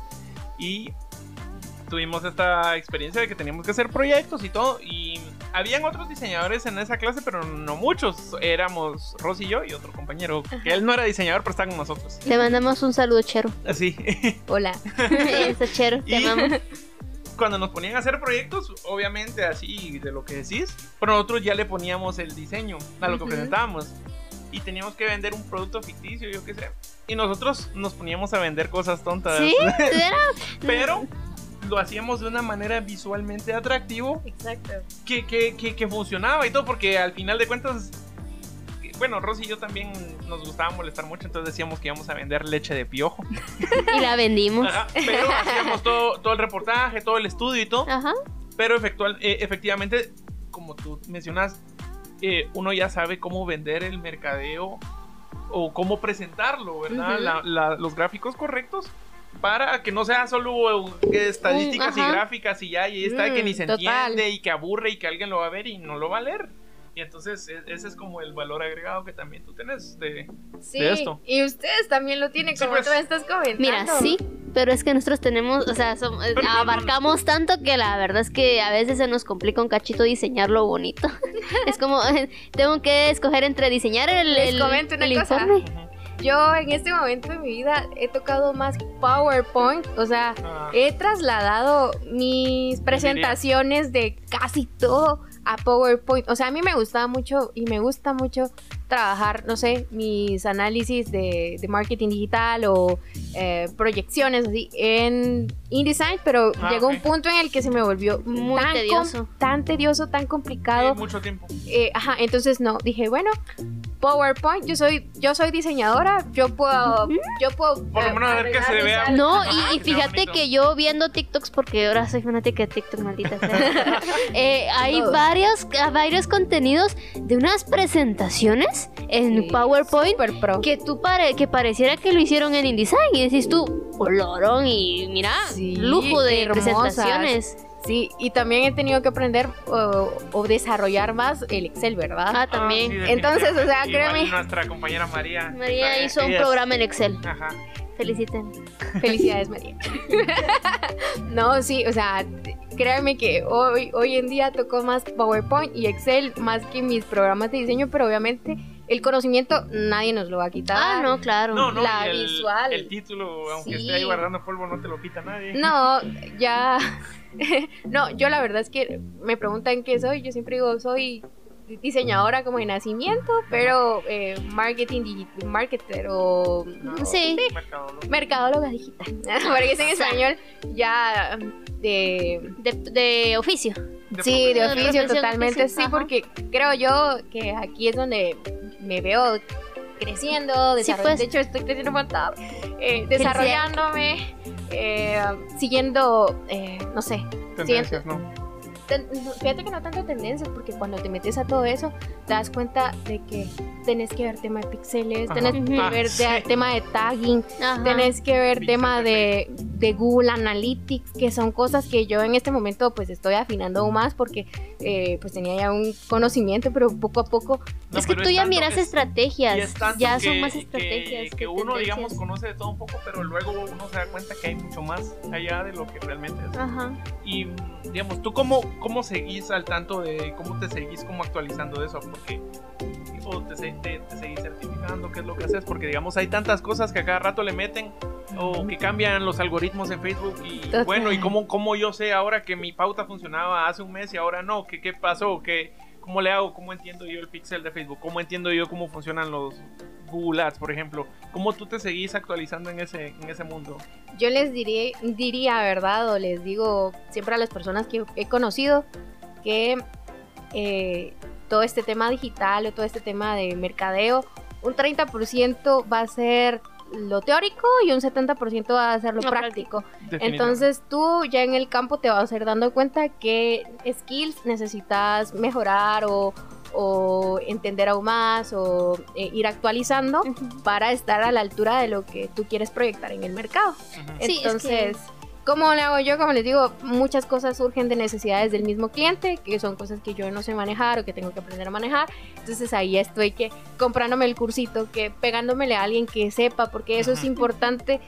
y tuvimos esta experiencia de que teníamos que hacer proyectos y todo. Y habían otros diseñadores en esa clase, pero no muchos. Éramos Rosy y yo y otro compañero, que él no era diseñador, pero está con nosotros. Te mandamos un saludo, Chero. Así. Hola. [LAUGHS] Ese Chero, te Y- amamos. Cuando nos ponían a hacer proyectos, obviamente así de lo que decís, pero nosotros ya le poníamos el diseño a lo que Ujú. presentábamos. Y teníamos que vender un producto ficticio, yo qué sé. Y nosotros nos poníamos a vender cosas tontas. ¿Sí? [LAUGHS] Pero lo hacíamos de una manera visualmente atractivo Exacto. que, que, que, que funcionaba y todo, porque al final de cuentas, bueno, Rosy y yo también nos gustaba molestar mucho, entonces decíamos que íbamos a vender leche de piojo. Y la vendimos. Ajá, pero hacíamos todo, todo el reportaje, todo el estudio y todo, Ajá. pero efectual, eh, efectivamente, como tú mencionas, eh, uno ya sabe cómo vender el mercadeo o cómo presentarlo, ¿verdad? Ujú. La- la- los gráficos correctos para que no sea solo eh, estadísticas y gráficas y ya, y está que Mm, ni se total. entiende y que aburre y que alguien lo va a ver y no lo va a leer. Y entonces e- ese es como el valor agregado que también tú tenés de, Sí, de esto. y ustedes también lo tienen, Sí, como pues. tú estás comentando. Mira, sí, pero es que nosotros tenemos, o sea, som- no, no, abarcamos tanto que la verdad es que a veces se nos complica un cachito diseñarlo bonito. [LAUGHS] es como, [LAUGHS] tengo que escoger entre diseñar el, Les el- el cosa. informe. Yo en este momento de mi vida he tocado más PowerPoint, o sea, Ah, he trasladado mis presentaciones de casi todo a PowerPoint. O sea, a mí me gustaba mucho y me gusta mucho trabajar, no sé, mis análisis de, de marketing digital o eh, proyecciones así en InDesign, pero Ah, llegó un punto en el que se me volvió Muy tan, com- tedioso. tan tedioso, tan sí, complicado. mucho tiempo. Eh, ajá, entonces no, dije, bueno, PowerPoint, yo soy, yo soy diseñadora, yo puedo, yo puedo. Por lo menos ver que se vea. No, y, fíjate que yo viendo TikToks, porque ahora soy fanática de TikTok, maldita sea. [LAUGHS] eh, hay varios, varios contenidos de unas presentaciones en Sí, PowerPoint Super pro. que tú pare, que pareciera que lo hicieron en InDesign y decís tú, olorón y mira, Sí, lujo de presentaciones. Sí, y también he tenido que aprender o, o desarrollar más el Excel, ¿verdad? Ah, también. sí, Entonces, o sea. Igual créeme. nuestra compañera María. María hizo un programa en Excel. Ajá. Feliciten. [LAUGHS] Felicidades, María. [LAUGHS] no, sí, o sea, créanme que hoy, hoy en día tocó más PowerPoint y Excel más que mis programas de diseño, pero obviamente el conocimiento nadie nos lo va a quitar. Ah, no, claro. No, no, La el, visual. El título, aunque Sí. esté ahí guardando polvo, no te lo quita nadie. No, ya. [LAUGHS] no, yo la verdad es que me preguntan qué soy. Yo siempre digo, soy diseñadora como de nacimiento, pero eh, marketing digital, marketer o No, Sí. mercadólogo. mercadóloga digital. [LAUGHS] Porque es en español ya de De, de oficio. De Sí, de de oficio profesión, totalmente, sí, sí, ajá. porque creo yo que aquí es donde me veo creciendo, Sí, pues. de hecho estoy creciendo un montón, eh, desarrollándome, eh, siguiendo, eh, no sé, Tendencias, ¿no? Ten- fíjate que no tanto tendencias, porque cuando te metes a todo eso, te das cuenta de que tenés que ver tema de píxeles, Ajá. tenés que ver Ah, de- sí. tema de tagging, Ajá. Tenés que ver tema de, de Google Analytics, que son cosas que yo en este momento pues estoy afinando aún más porque eh, pues tenía ya un conocimiento, pero poco a poco No, es que tú ya miras es- estrategias. Ya que- son más que- estrategias. Que, que uno, digamos, conoce de todo un poco, pero luego uno se da cuenta que hay mucho más allá de lo que realmente es. Ajá. Y, digamos, ¿tú cómo, cómo seguís al tanto de cómo te seguís como actualizando de eso? Porque, o te, te- te seguís certificando, ¿qué es lo que haces? Porque, digamos, hay tantas cosas que a cada rato le meten o que cambian los algoritmos en Facebook y Total. bueno, ¿y cómo, cómo yo sé ahora que mi pauta funcionaba hace un mes y ahora no? ¿Qué, qué pasó? ¿Qué, ¿Cómo le hago? ¿Cómo entiendo yo el pixel de Facebook? ¿Cómo entiendo yo cómo funcionan los Google Ads, por ejemplo? ¿Cómo tú te seguís actualizando en ese, en ese mundo? yo les diré, diría, ¿verdad? O les digo siempre a las personas que he conocido que eh, todo este tema digital o todo este tema de mercadeo, un 30% va a ser lo teórico y un 70% va a ser lo práctico. Entonces tú ya en el campo te vas a ir dando cuenta qué skills necesitas mejorar o, o entender aún más o eh, ir actualizando Ujú. para estar a la altura de lo que tú quieres proyectar en el mercado. Ujú. Sí, es Entonces, ¿cómo le hago yo? Como les digo, muchas cosas surgen de necesidades del mismo cliente, que son cosas que yo no sé manejar o que tengo que aprender a manejar. Entonces ahí estoy que comprándome el cursito, que pegándomele a alguien que sepa, porque eso es Ujú. importante. eh,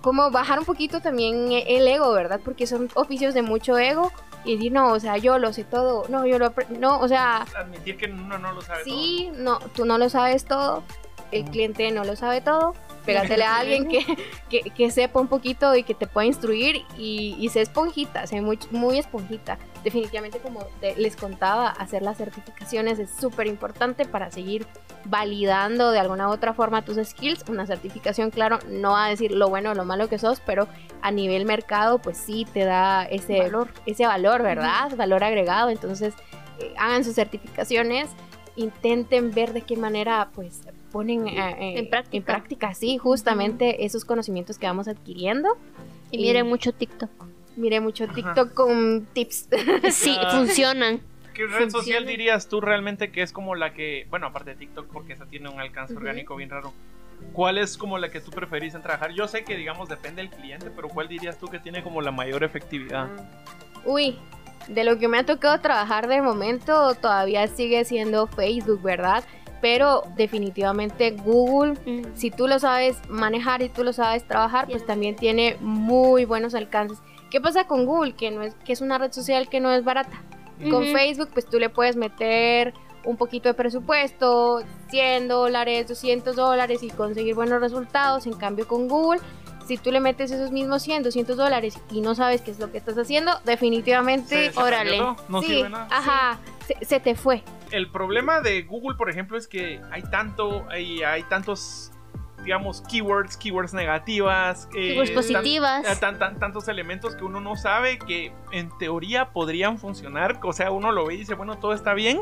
Como bajar un poquito también el ego, ¿verdad? Porque son oficios de mucho ego y decir, no, o sea, yo lo sé todo, no, yo lo no, o sea, Admitir que uno no lo sabe Sí, no, tú no lo sabes todo, el cliente no lo sabe todo. Pégatele a [LAUGHS] alguien que, que, que sepa un poquito y que te pueda instruir y, y sé esponjita, sé muy, muy esponjita. Definitivamente, como te- les contaba, hacer las certificaciones es súper importante para seguir validando de alguna u otra forma tus skills. Una certificación, claro, no va a decir lo bueno o lo malo que sos, pero a nivel mercado, pues sí te da ese Valor. ese valor ¿verdad? Valor agregado. Entonces, eh, hagan sus certificaciones intenten ver de qué manera pues ponen eh, eh, En práctica. en práctica, sí, justamente esos conocimientos que vamos adquiriendo. Y miren mucho TikTok. Mire mucho Ajá. TikTok con tips. [LAUGHS] Sí, Ah. funcionan. ¿Qué red social dirías tú realmente que es como la que, bueno, aparte de TikTok, porque esa tiene un alcance orgánico bien raro, ¿cuál es como la que tú preferís en trabajar? Yo sé que, digamos, depende del cliente, pero ¿cuál dirías tú que tiene como la mayor efectividad? Uy, de lo que me ha tocado trabajar de momento todavía sigue siendo Facebook, ¿verdad? Pero definitivamente Google Mm. si tú lo sabes manejar y tú lo sabes trabajar, pues también tiene muy buenos alcances. ¿Qué pasa con Google? Que no es que es una red social que no es barata. Con. Facebook, pues tú le puedes meter un poquito de presupuesto, 100 dólares, 200 dólares y conseguir buenos resultados. En cambio, con Google, si tú le metes esos mismos 100, 200 dólares y no sabes qué es lo que estás haciendo, definitivamente, ¿Se- se órale. No sí, sirve nada. ajá, se, se te fue. El problema de Google, por ejemplo, es que hay tanto, hay, hay tantos, digamos, keywords, keywords negativas, eh, Keywords tan- positivas. eh, tan- tan- tantos elementos que uno no sabe que en teoría podrían funcionar. O sea, uno lo ve y dice, bueno, todo está bien,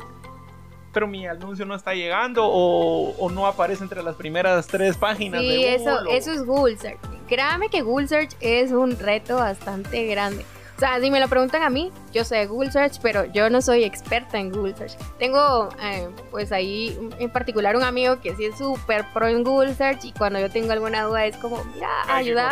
pero mi anuncio no está llegando o, o no aparece entre las primeras tres páginas Sí, de Google. eso, o- eso es Google Search. Créame que Google Search es un reto bastante grande. O sea, si me lo preguntan a mí, yo sé Google Search, pero yo no soy experta en Google Search. Tengo, eh, pues ahí en particular un amigo que sí es súper pro en Google Search y cuando yo tengo alguna duda es como, mira, ayuda.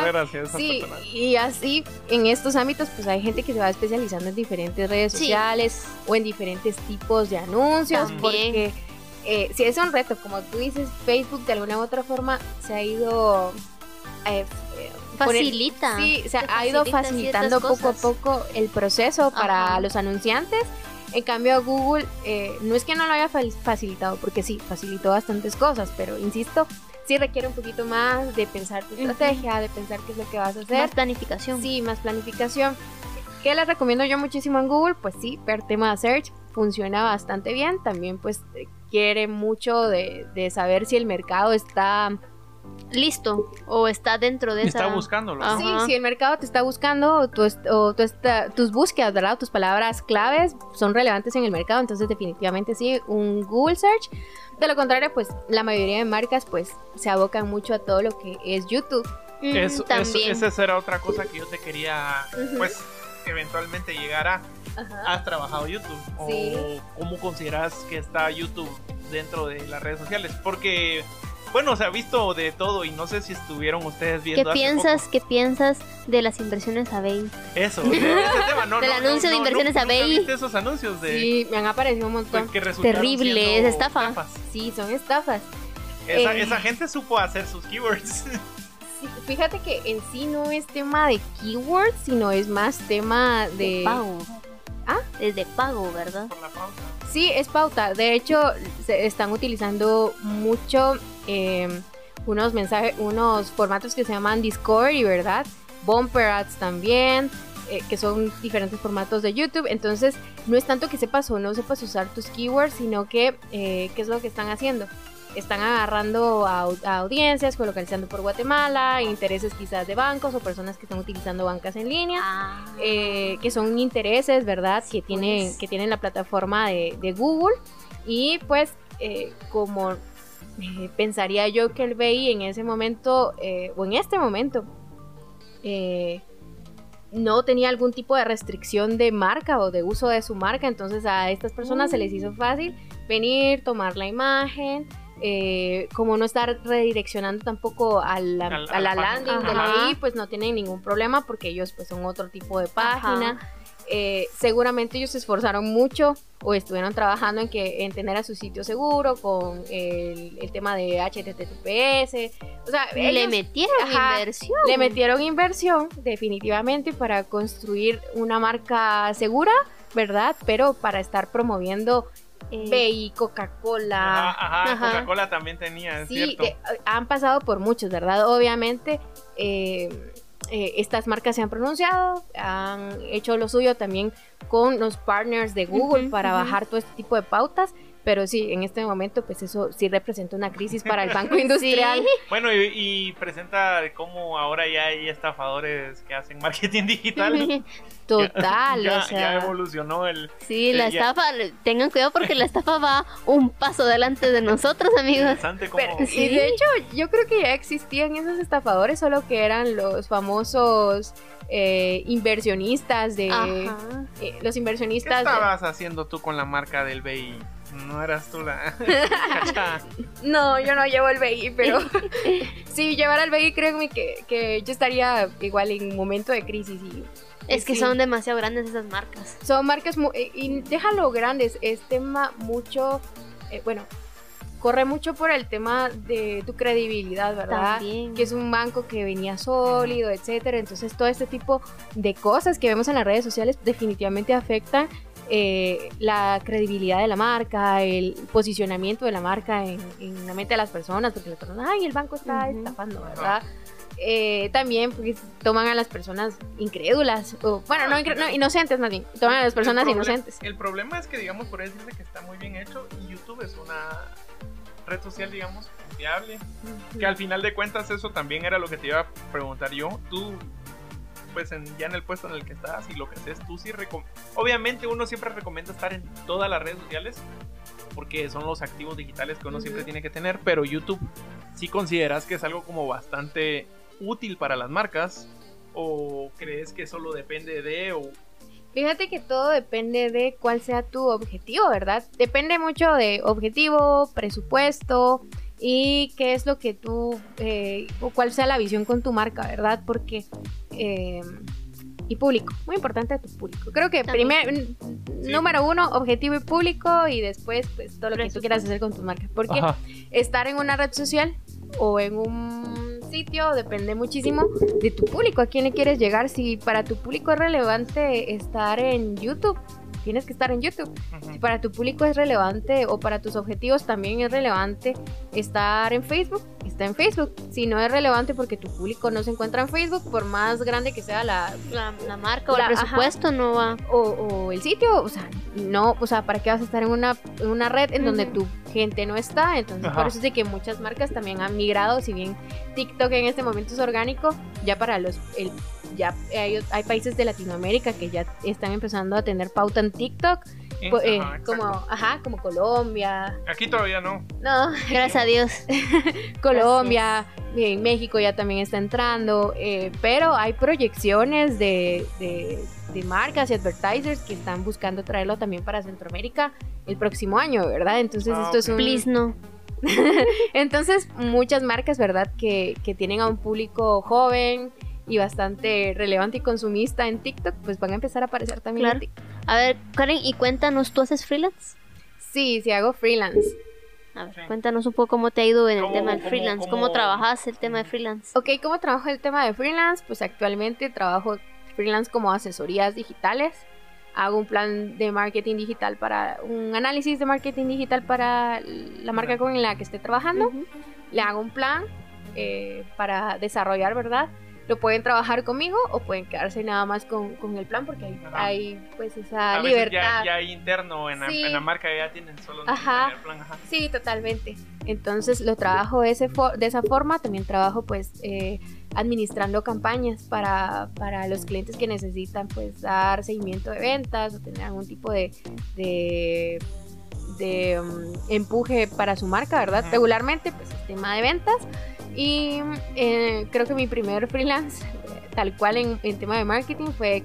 Sí, y así en estos ámbitos pues hay gente que se va especializando en diferentes redes Sí. sociales o en diferentes tipos de anuncios También. porque eh, si es un reto, como tú dices, Facebook de alguna u otra forma se ha ido eh, poner- Facilita. sí, se Te ha ido facilita facilitando poco a poco el proceso para Ajá. los anunciantes. En cambio, Google eh, no es que no lo haya fa- facilitado, porque sí, facilitó bastantes cosas, pero insisto, sí requiere un poquito más de pensar tu estrategia, de pensar qué es lo que vas a hacer. Más planificación. Sí, más planificación. ¿Qué les recomiendo yo muchísimo en Google? Pues sí, ver tema de search. funciona bastante bien. También pues eh, quiere mucho de, de saber si el mercado está Listo. O está dentro de esa. Está buscándolo. Ajá. Sí, si el mercado te está buscando o, tu est- o tu esta- tus búsquedas, ¿verdad? Tus palabras claves son relevantes en el mercado, entonces definitivamente sí, un Google Search. De lo contrario, pues la mayoría de marcas pues se abocan mucho a todo lo que es YouTube. Mm, Eso, eso- también. esa será otra cosa que yo te quería, pues, eventualmente llegar a. ¿Has trabajado YouTube? Sí. ¿O cómo consideras que está YouTube dentro de las redes sociales? Porque, bueno, se ha visto de todo y no sé si estuvieron ustedes ¿Qué viendo. hace piensas, ¿Qué piensas de las inversiones a Bain? poco. Eso, [LAUGHS] ese tema, no, Del no, anuncio no, de inversiones ¿nunca a Bey? viste esos anuncios de Sí, me han aparecido un montón. que Terrible, es estafa. estafas? Sí, son estafas. Esa, Eh. esa gente supo hacer sus keywords. [LAUGHS] Fíjate que en sí no es tema de keywords, sino es más tema de... De pago. ¿Ah? Es de pago, ¿verdad? Por la pausa. Sí, es pauta. De hecho, se están utilizando mucho eh, unos mensajes, unos formatos que se llaman Discord, ¿verdad? Bumper ads también, eh, que son diferentes formatos de YouTube. Entonces, no es tanto que sepas o no sepas usar tus keywords, sino que, eh, ¿qué es lo que están haciendo? Están agarrando a, au- a audiencias, colocalizando por Guatemala, intereses quizás de bancos o personas que están utilizando bancas en línea Ah. eh, que son intereses, ¿verdad? Que tienen, pues. que tienen la plataforma de, de Google. Y pues, como eh, pensaría yo que el BI en ese momento, eh, o en este momento, eh, no tenía algún tipo de restricción de marca o de uso de su marca, entonces a estas personas se les hizo fácil venir, tomar la imagen. eh, como no estar redireccionando tampoco a la, Al- a a la landing de Ajá. la BI, pues no tienen ningún problema porque ellos pues son otro tipo de página. Ajá. Eh, seguramente ellos se esforzaron mucho o estuvieron trabajando en que en tener a su sitio seguro con el, el tema de HTTPS. O sea, Le metieron Ajá. inversión. le metieron inversión definitivamente para construir una marca segura, ¿verdad? Pero para estar promoviendo Eh, BI, Coca-Cola. Ajá, ajá, Ajá. Coca-Cola también tenía, es Sí, cierto. de- han pasado por muchos, ¿verdad? Obviamente, eh, eh, estas marcas se han pronunciado, han hecho lo suyo también con los partners de Google para bajar todo este tipo de pautas. Pero sí, en este momento, pues eso sí representa una crisis para el Banco [LAUGHS] Industrial. Bueno, y, y presenta cómo ahora ya hay estafadores que hacen marketing digital. [LAUGHS] Total, ya, o sea. ya evolucionó el... Sí, la Eh, ya- estafa, tengan cuidado porque la estafa va un paso delante de nosotros, amigos. Interesante cómo... Pero, Sí. y de hecho, yo creo que ya existían esos estafadores, solo que eran los famosos eh, inversionistas de... Ajá. eh, los ¿Qué inversionistas... de- estabas haciendo tú con la marca del BI? No eras tú la... [LAUGHS] No, yo no llevo el BI, pero [LAUGHS] si llevara el BI, créeme que, que yo estaría igual en un momento de crisis. Y, Es que sí. son demasiado grandes esas marcas. Son marcas, eh, y déjalo grandes, es tema mucho, eh, bueno, corre mucho por el tema de tu credibilidad, ¿verdad? También. Que es un banco que venía sólido, etcétera. Entonces, todo este tipo de cosas que vemos en las redes sociales definitivamente afectan eh, la credibilidad de la marca, el posicionamiento de la marca en, en la mente de las personas, porque las personas, ay, el banco está Ujú. estafando, ¿verdad? Eh, también pues, toman a las personas incrédulas, o, bueno, no, inocentes más bien, toman a las personas El inocentes. El problema es que, digamos, por decirse que está muy bien hecho y YouTube es una red social, digamos, confiable. Que al final de cuentas eso también era lo que te iba a preguntar yo. Tú, pues en- ya en el puesto en el que estás y lo que haces, tú sí Obviamente uno siempre recomienda estar en todas las redes sociales porque son los activos digitales que uno siempre tiene que tener, pero YouTube sí consideras que es algo como bastante útil para las marcas o crees que solo depende de o Fíjate que todo depende de cuál sea tu objetivo, ¿verdad? Depende mucho de objetivo, presupuesto y qué es lo que tú, eh, o cuál sea la visión con tu marca, ¿verdad? Porque, eh, y público, muy importante tu público. Creo que También. primer, n- número uno, objetivo y público y después, pues, todo lo que tú quieras hacer con tu marca. Porque Ajá. estar en una red social o en un sitio depende muchísimo de tu público, a quién le quieres llegar. Si para tu público es relevante estar en YouTube, tienes que estar en YouTube. Si para tu público es relevante o para tus objetivos también es relevante estar en Facebook, está en Facebook. Si no es relevante porque tu público no se encuentra en Facebook, por más grande que sea la, La, la marca o La- el ajá. presupuesto no va. o, o el sitio, o sea, no, o sea, ¿para qué vas a estar en una, en una red en donde tu gente no está? Entonces, Ajá. por eso es de que muchas marcas también han migrado, si bien TikTok en este momento es orgánico, ya para los, el, ya hay, hay países de Latinoamérica que ya están empezando a tener pauta en TikTok, po- eh, ajá, como, ajá, como Colombia, Aquí todavía no. no, Gracias a Dios. [LAUGHS] [LAUGHS] Colombia, en México ya también está entrando, eh, pero hay proyecciones de, de- de marcas y advertisers que están buscando traerlo también para Centroamérica el próximo año, ¿verdad? Entonces Ah, esto es ok. un... Please no. [LAUGHS] Entonces muchas marcas, ¿verdad? Que, que tienen a un público joven y bastante relevante y consumista en TikTok, pues van a empezar a aparecer también Claro. en TikTok. A ver, Karen, y cuéntanos, ¿tú haces freelance? Sí, sí hago freelance. A ver, Sí. cuéntanos un poco cómo te ha ido en el ¿Cómo- tema del cómo- freelance, cómo, cómo- trabajas el tema de freelance. Ok, ¿cómo trabajo el tema de freelance? Pues actualmente trabajo freelance como asesorías digitales. Hago un plan de marketing digital para un análisis de marketing digital para la marca con la que esté trabajando. Le hago un plan eh, para desarrollar, ¿verdad? Lo pueden trabajar conmigo o pueden quedarse nada más con, con el plan porque hay, Ajá. hay pues esa A veces libertad. ya, ya hay interno en la, Sí. en la marca ya tienen solo Ajá. el plan, ajá. Sí, totalmente. Entonces lo trabajo de, ese de esa forma. También trabajo pues eh, administrando campañas para, para los clientes que necesitan pues dar seguimiento de ventas o tener algún tipo de, de, de, um, empuje para su marca, ¿verdad? Regularmente pues el tema de ventas. Y eh, creo que mi primer freelance, eh, tal cual en, en tema de marketing, fue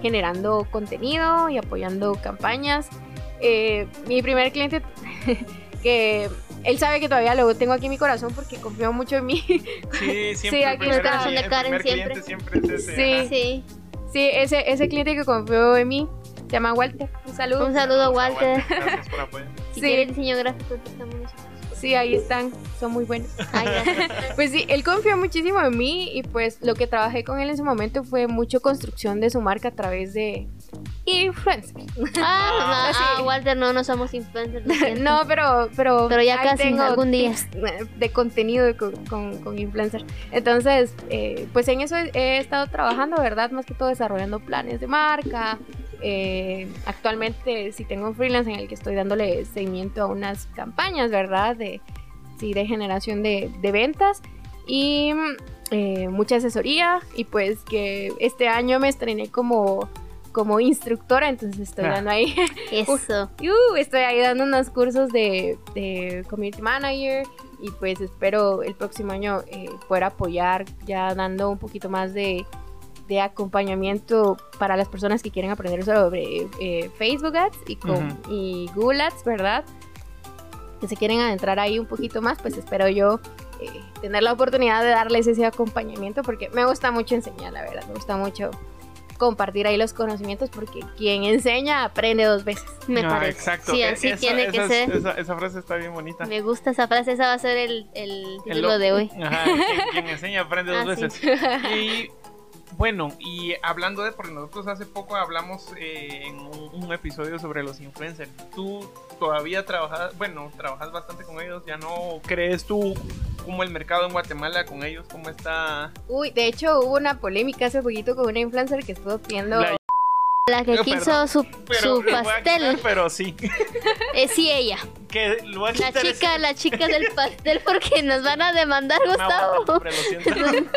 generando contenido y apoyando campañas. Eh, mi primer cliente [LAUGHS] que él sabe que todavía lo tengo aquí en mi corazón porque confió mucho en mí. Sí, siempre Sí, el aquí primer, está. Corazón de el Karen siempre. cliente siempre es ese. Sí. ajá. Sí. Sí, ese, ese cliente que confió en mí se llama Walter. Un saludo. Un saludo, a Walter. Gracias por apoyar. Si Sí. quieres diseño gráfico, estamos Sí, ahí están. Son muy buenos. Ay, gracias. [LAUGHS] Pues sí, él confió muchísimo en mí y pues lo que trabajé con él en su momento fue mucho construcción de su marca a través de influencers. Ah, [LAUGHS] ah, sí. ah, Walter, no, no somos influencers. No, pero, pero, Pero ya casi, tengo algún día. tips de contenido con, con, con influencers. Entonces, eh, pues en eso he, he estado trabajando, ¿verdad? Más que todo desarrollando planes de marca. Eh, actualmente sí tengo un freelance en el que estoy dándole seguimiento a unas campañas, ¿verdad? De, sí, de generación de, de ventas y eh, mucha asesoría y pues que este año me estrené como, como instructora, entonces estoy Ah. dando ahí Eso. [LAUGHS] uh, estoy ahí dando unos cursos de, de Community Manager y pues espero el próximo año eh, poder apoyar ya dando un poquito más de, de acompañamiento para las personas que quieren aprender sobre eh, Facebook Ads y, con, y Google Ads, ¿verdad? Que se quieren adentrar ahí un poquito más, pues espero yo eh, tener la oportunidad de darles ese acompañamiento porque me gusta mucho enseñar, la verdad, me gusta mucho compartir ahí los conocimientos porque quien enseña aprende dos veces. Me Ah, parece. exacto. Sí, Eh, así esa- tiene que esa- ser. Esa, esa frase está bien bonita. Me gusta esa frase, esa va a ser el, el título lo- de hoy. Ajá, quien, quien enseña aprende dos Ah, sí. veces. [LAUGHS] Y bueno, y hablando de, porque nosotros hace poco hablamos eh, en un, un episodio sobre los influencers. Tú todavía trabajas, bueno, trabajas bastante con ellos, ya no crees tú cómo el mercado en Guatemala con ellos, cómo está. Uy, de hecho hubo una polémica hace poquito con una influencer que estuvo pidiendo... La- La que [LAUGHS] Eh, quiso perdón, su, Pero su pastel. quitar, pero sí. [LAUGHS] Eh, sí, ella. Que lo La chica, la chica del [LAUGHS] pastel porque nos van a demandar, No, Gustavo. hombre, lo siento.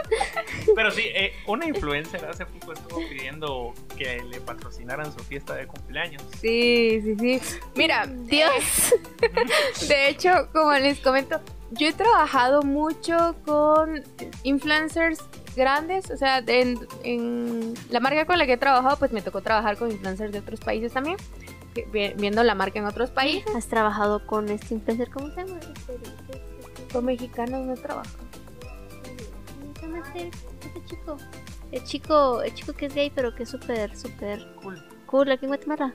Pero sí, eh, una influencer hace poco estuvo pidiendo que le patrocinaran su fiesta de cumpleaños. Sí, sí, sí. Mira, Dios. de hecho, como les comento, yo he trabajado mucho con influencers grandes, o sea, en, en la marca con la que he trabajado, pues me tocó trabajar con influencers de otros países también, viendo la marca en otros países. ¿Has trabajado con este influencer? ¿Cómo se llama? Con mexicanos no trabajo. ¿Cómo se llama este, este chico? El chico, el chico que es gay, pero que es súper, súper Cool. cool aquí en Guatemala.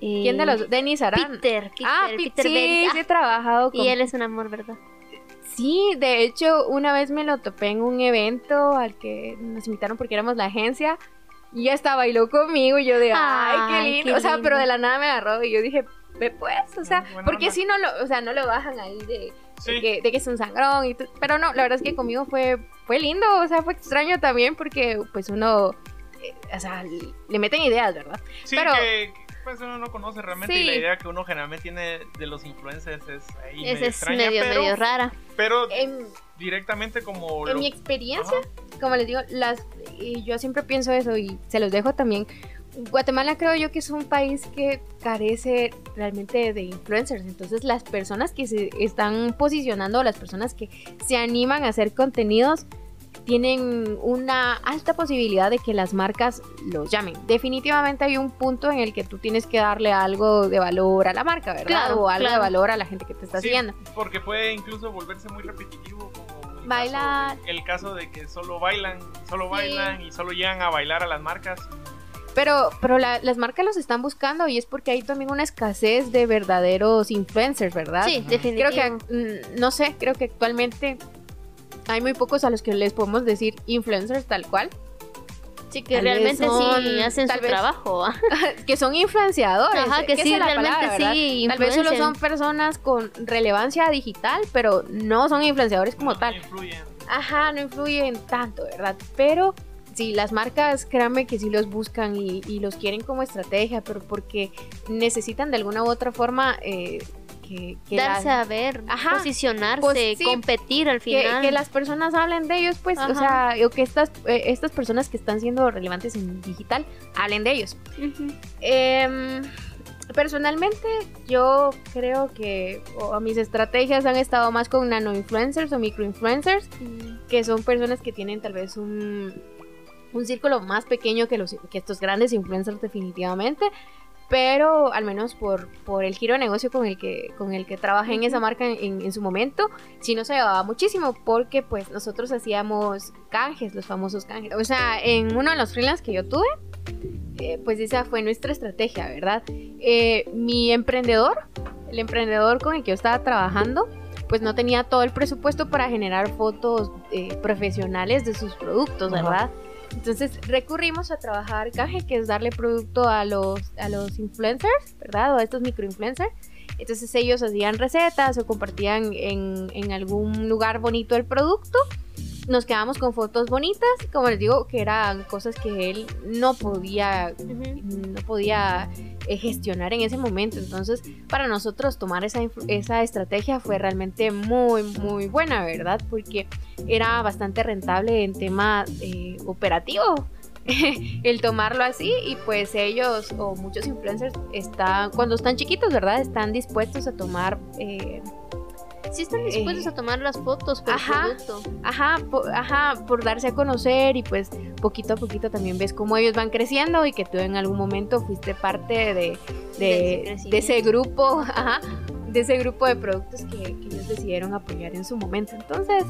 Eh, ¿Quién de los? Denis Arán. Peter, Peter, ah, Peter sí, sí he Ah, trabajado con y él es un amor, ¿verdad? Sí, de hecho, una vez me lo topé en un evento al que nos invitaron porque éramos la agencia Y ya hasta bailó conmigo y yo de, ay, qué lindo. qué o sea, pero de la nada me agarró y yo dije, ve pues, o sea, porque si no lo, o sea, no lo bajan ahí de, Sí. de, que, de que es un sangrón y pero no, la verdad es que conmigo fue, fue lindo, o sea, fue extraño también porque pues uno, eh, o sea, le meten ideas, ¿verdad? Sí, pero- que pues uno no conoce realmente y la idea que uno generalmente tiene de los influencers es ahí medio es extraña, medio, pero, medio rara. pero En, directamente como en lo- mi experiencia, Ajá. como les digo, las, y yo siempre pienso eso y se los dejo también. Guatemala creo yo que es un país que carece realmente de influencers, entonces las personas que se están posicionando, las personas que se animan a hacer contenidos, tienen una alta posibilidad de que las marcas los llamen. Definitivamente hay un punto en el que tú tienes que darle algo de valor a la marca, ¿verdad? Claro, o algo de valor a la gente que te está Sí, siguiendo. porque puede incluso volverse muy repetitivo como el Bailar. caso de, el caso de que solo bailan solo Sí. bailan y solo llegan a bailar a las marcas Pero, pero la- las marcas los están buscando y es porque hay también una escasez de verdaderos influencers, ¿verdad? Sí, Ujú. Creo definitivamente. que, mm, no sé, creo que actualmente hay muy pocos a los que les podemos decir influencers tal cual, Sí, que tal realmente sí hacen su vez- trabajo. [LAUGHS] que son influenciadores. Ajá, que sí, es la realmente palabra, sí. Tal vez solo son personas con relevancia digital, pero no son influenciadores como no tal. influyen Ajá, no influyen tanto, ¿verdad? Pero sí, las marcas, créanme que sí los buscan y, y los quieren como estrategia, pero porque necesitan de alguna u otra forma eh, que, que Darse las- a ver, Ajá. posicionarse, Pues sí, competir al final. que las personas hablen de ellos, pues, o sea, o que estas, eh, estas personas que están siendo relevantes en digital hablen de ellos. Em, personalmente, yo creo que o, mis estrategias han estado más con nano influencers o micro influencers. que son personas que tienen tal vez un, un círculo más pequeño que, los, que estos grandes influencers definitivamente, pero al menos por, por el giro de negocio con el que, con el que trabajé en esa marca en, en su momento, sí nos ayudaba muchísimo porque pues nosotros hacíamos canjes, los famosos canjes. O sea, en uno de los freelance que yo tuve, eh, pues esa fue nuestra estrategia, ¿verdad? Eh, mi emprendedor, el emprendedor con el que yo estaba trabajando, pues no tenía todo el presupuesto para generar fotos eh, profesionales de sus productos, Ajá. Entonces recurrimos a trabajar canje, que es darle producto a los, a los influencers, ¿verdad? O a estos microinfluencers. Entonces ellos hacían recetas o compartían en, en algún lugar bonito el producto. Nos quedamos con fotos bonitas, como les digo, que eran cosas que él no podía no podía eh, gestionar en ese momento. Entonces, para nosotros tomar esa, esa estrategia fue realmente muy, muy buena, ¿verdad? Porque era bastante rentable en tema eh, operativo. [LAUGHS] el tomarlo así y pues ellos o muchos influencers están cuando están chiquitos verdad están dispuestos a tomar eh, Sí están dispuestos Eh, a tomar las fotos por ajá. producto. Ajá, po- ajá, por darse a conocer y pues poquito a poquito también ves cómo ellos van creciendo y que tú en algún momento fuiste parte de, De ese de ese grupo, [LAUGHS] ajá, de ese grupo de productos que, que ellos decidieron apoyar en su momento. Entonces,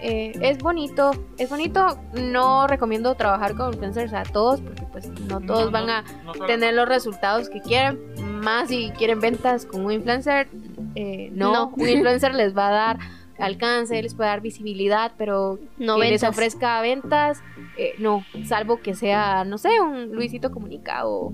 eh, es bonito, es bonito, no recomiendo trabajar con influencers a todos porque pues no todos No, van no, a no tener los resultados que quieren, más si quieren ventas con un influencer, eh, no, No. un [LAUGHS] influencer les va a dar alcance, les puede dar visibilidad, pero No que les ofrezca ventas, eh, no, salvo que sea, no sé, un Luisito Comunica o...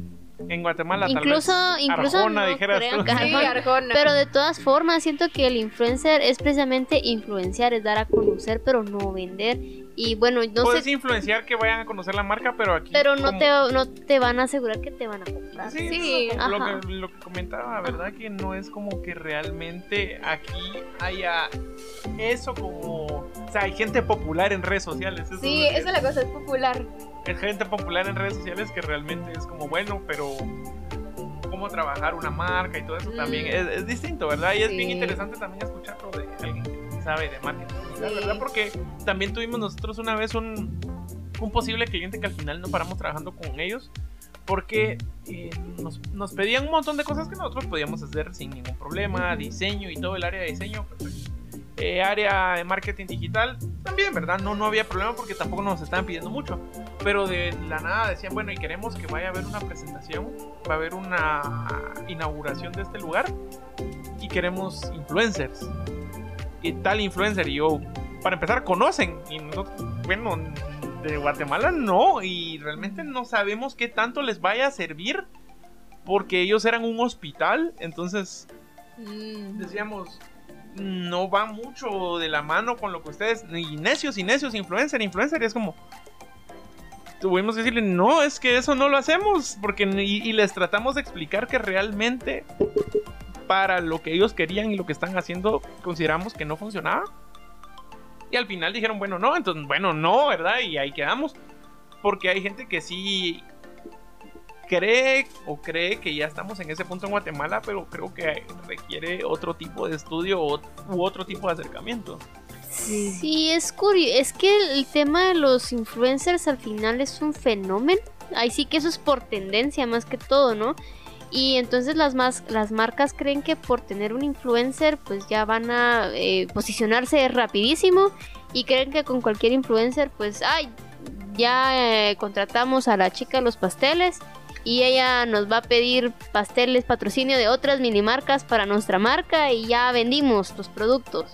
En Guatemala Incluso, tal vez incluso Arjona, no dijeras creo tú. que- Sí, Ajá. Arjona. Pero de todas formas, siento que el influencer es precisamente influenciar, es dar a conocer, pero no vender. Y bueno, no Puedes sé, influenciar que vayan a conocer la marca, pero aquí. pero no como- te, no te van a asegurar que te van a comprar. Sí, Sí, lo, ajá. que, lo que comentaba, ¿verdad? Que no es como que realmente aquí haya eso como... O sea, hay gente popular en redes sociales. eso Sí, es, esa es la cosa, es popular. Es gente popular en redes sociales que realmente es como, bueno, pero cómo trabajar una marca y todo eso Mm. también es, es distinto, ¿verdad? Y es bien Sí. interesante también escucharlo de alguien que sabe de marketing, digital, Sí. ¿verdad? Porque también tuvimos nosotros una vez un, un posible cliente que al final no paramos trabajando con ellos porque eh, nos, nos pedían un montón de cosas que nosotros podíamos hacer sin ningún problema, diseño y todo el área de diseño. eh, área de marketing digital, también, ¿verdad? No, no había problema porque tampoco nos estaban pidiendo mucho. Pero de la nada decían, bueno, y queremos que vaya a haber una presentación, va a haber una inauguración de este lugar y queremos influencers. Y tal influencer, y yo, para empezar, conocen. Y nosotros, bueno, de Guatemala no, y realmente no sabemos qué tanto les vaya a servir, porque ellos eran un hospital, entonces Mm. decíamos, no va mucho de la mano con lo que ustedes, y necios y necios, influencer, influencer, y es como, tuvimos que decirle, no, es que eso no lo hacemos, porque y, y les tratamos de explicar que realmente para lo que ellos querían y lo que están haciendo, consideramos que no funcionaba. Y al final dijeron, bueno, no, entonces, bueno, no, ¿verdad? Y ahí quedamos. Porque hay gente que sí cree o cree que ya estamos en ese punto en Guatemala, pero creo que requiere otro tipo de estudio u otro tipo de acercamiento. Sí, es curioso. Es que el tema de los influencers al final es un fenómeno. Ahí sí que eso es por tendencia más que todo, ¿no? Y entonces las, más, las marcas creen que por tener un influencer pues ya van a eh, posicionarse rapidísimo y creen que con cualquier influencer pues, ay, ya eh, contratamos a la chica de los pasteles y ella nos va a pedir pasteles patrocinio de otras mini marcas para nuestra marca y ya vendimos los productos.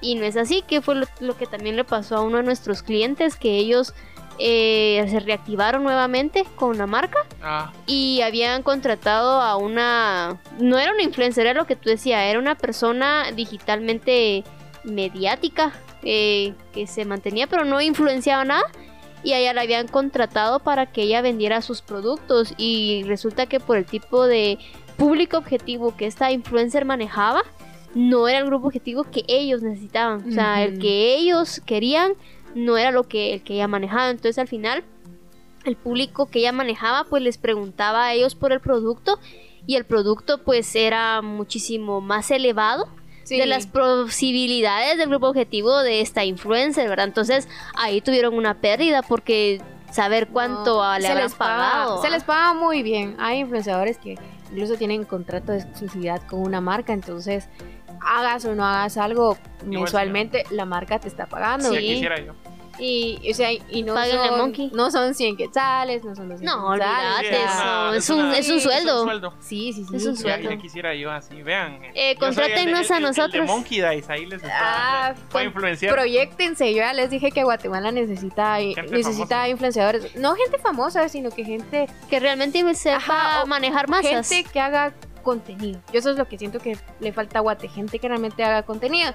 Y no es así, que fue lo, lo que también le pasó a uno de nuestros clientes, que ellos eh, se reactivaron nuevamente con la marca Ah, y habían contratado a una... No era una influencer, era lo que tú decías, era una persona digitalmente mediática eh, que se mantenía pero no influenciaba nada y a ella la habían contratado para que ella vendiera sus productos y resulta que por el tipo de público objetivo que esta influencer manejaba no era el grupo objetivo que ellos necesitaban, o sea, el que ellos querían no era lo que el que ella manejaba, entonces al final el público que ella manejaba pues les preguntaba a ellos por el producto y el producto pues era muchísimo más elevado Sí. de las posibilidades del grupo objetivo de esta influencer, ¿verdad? Entonces ahí tuvieron una pérdida porque saber cuánto No, le habrán paga- pagado. Se les paga muy bien. Hay influenciadores que incluso tienen contrato de exclusividad con una marca, entonces hagas o no hagas algo mensualmente, la marca te está pagando. ya Sí. quisiera yo. Y, o sea, y no Páguenle, son, Monkey. no son 100 quetzales, no son 200 No, quetzales, olvídate, o sea, eso es un- es un sí, sueldo. Sí, sí, sí. Es un sueldo. ya quisiera yo así, vean. Eh, contrátennos a el- el de nosotros. Monkey Dice, ahí les está Ah, para con- influenciar. Proyectense, yo ya les dije que Guatemala necesita, necesita famosa. influenciadores, no gente famosa, sino que gente Que realmente sepa Ajá, manejar masas. gente que haga contenido. Yo eso es lo que siento que le falta a Guate, gente que realmente haga contenido.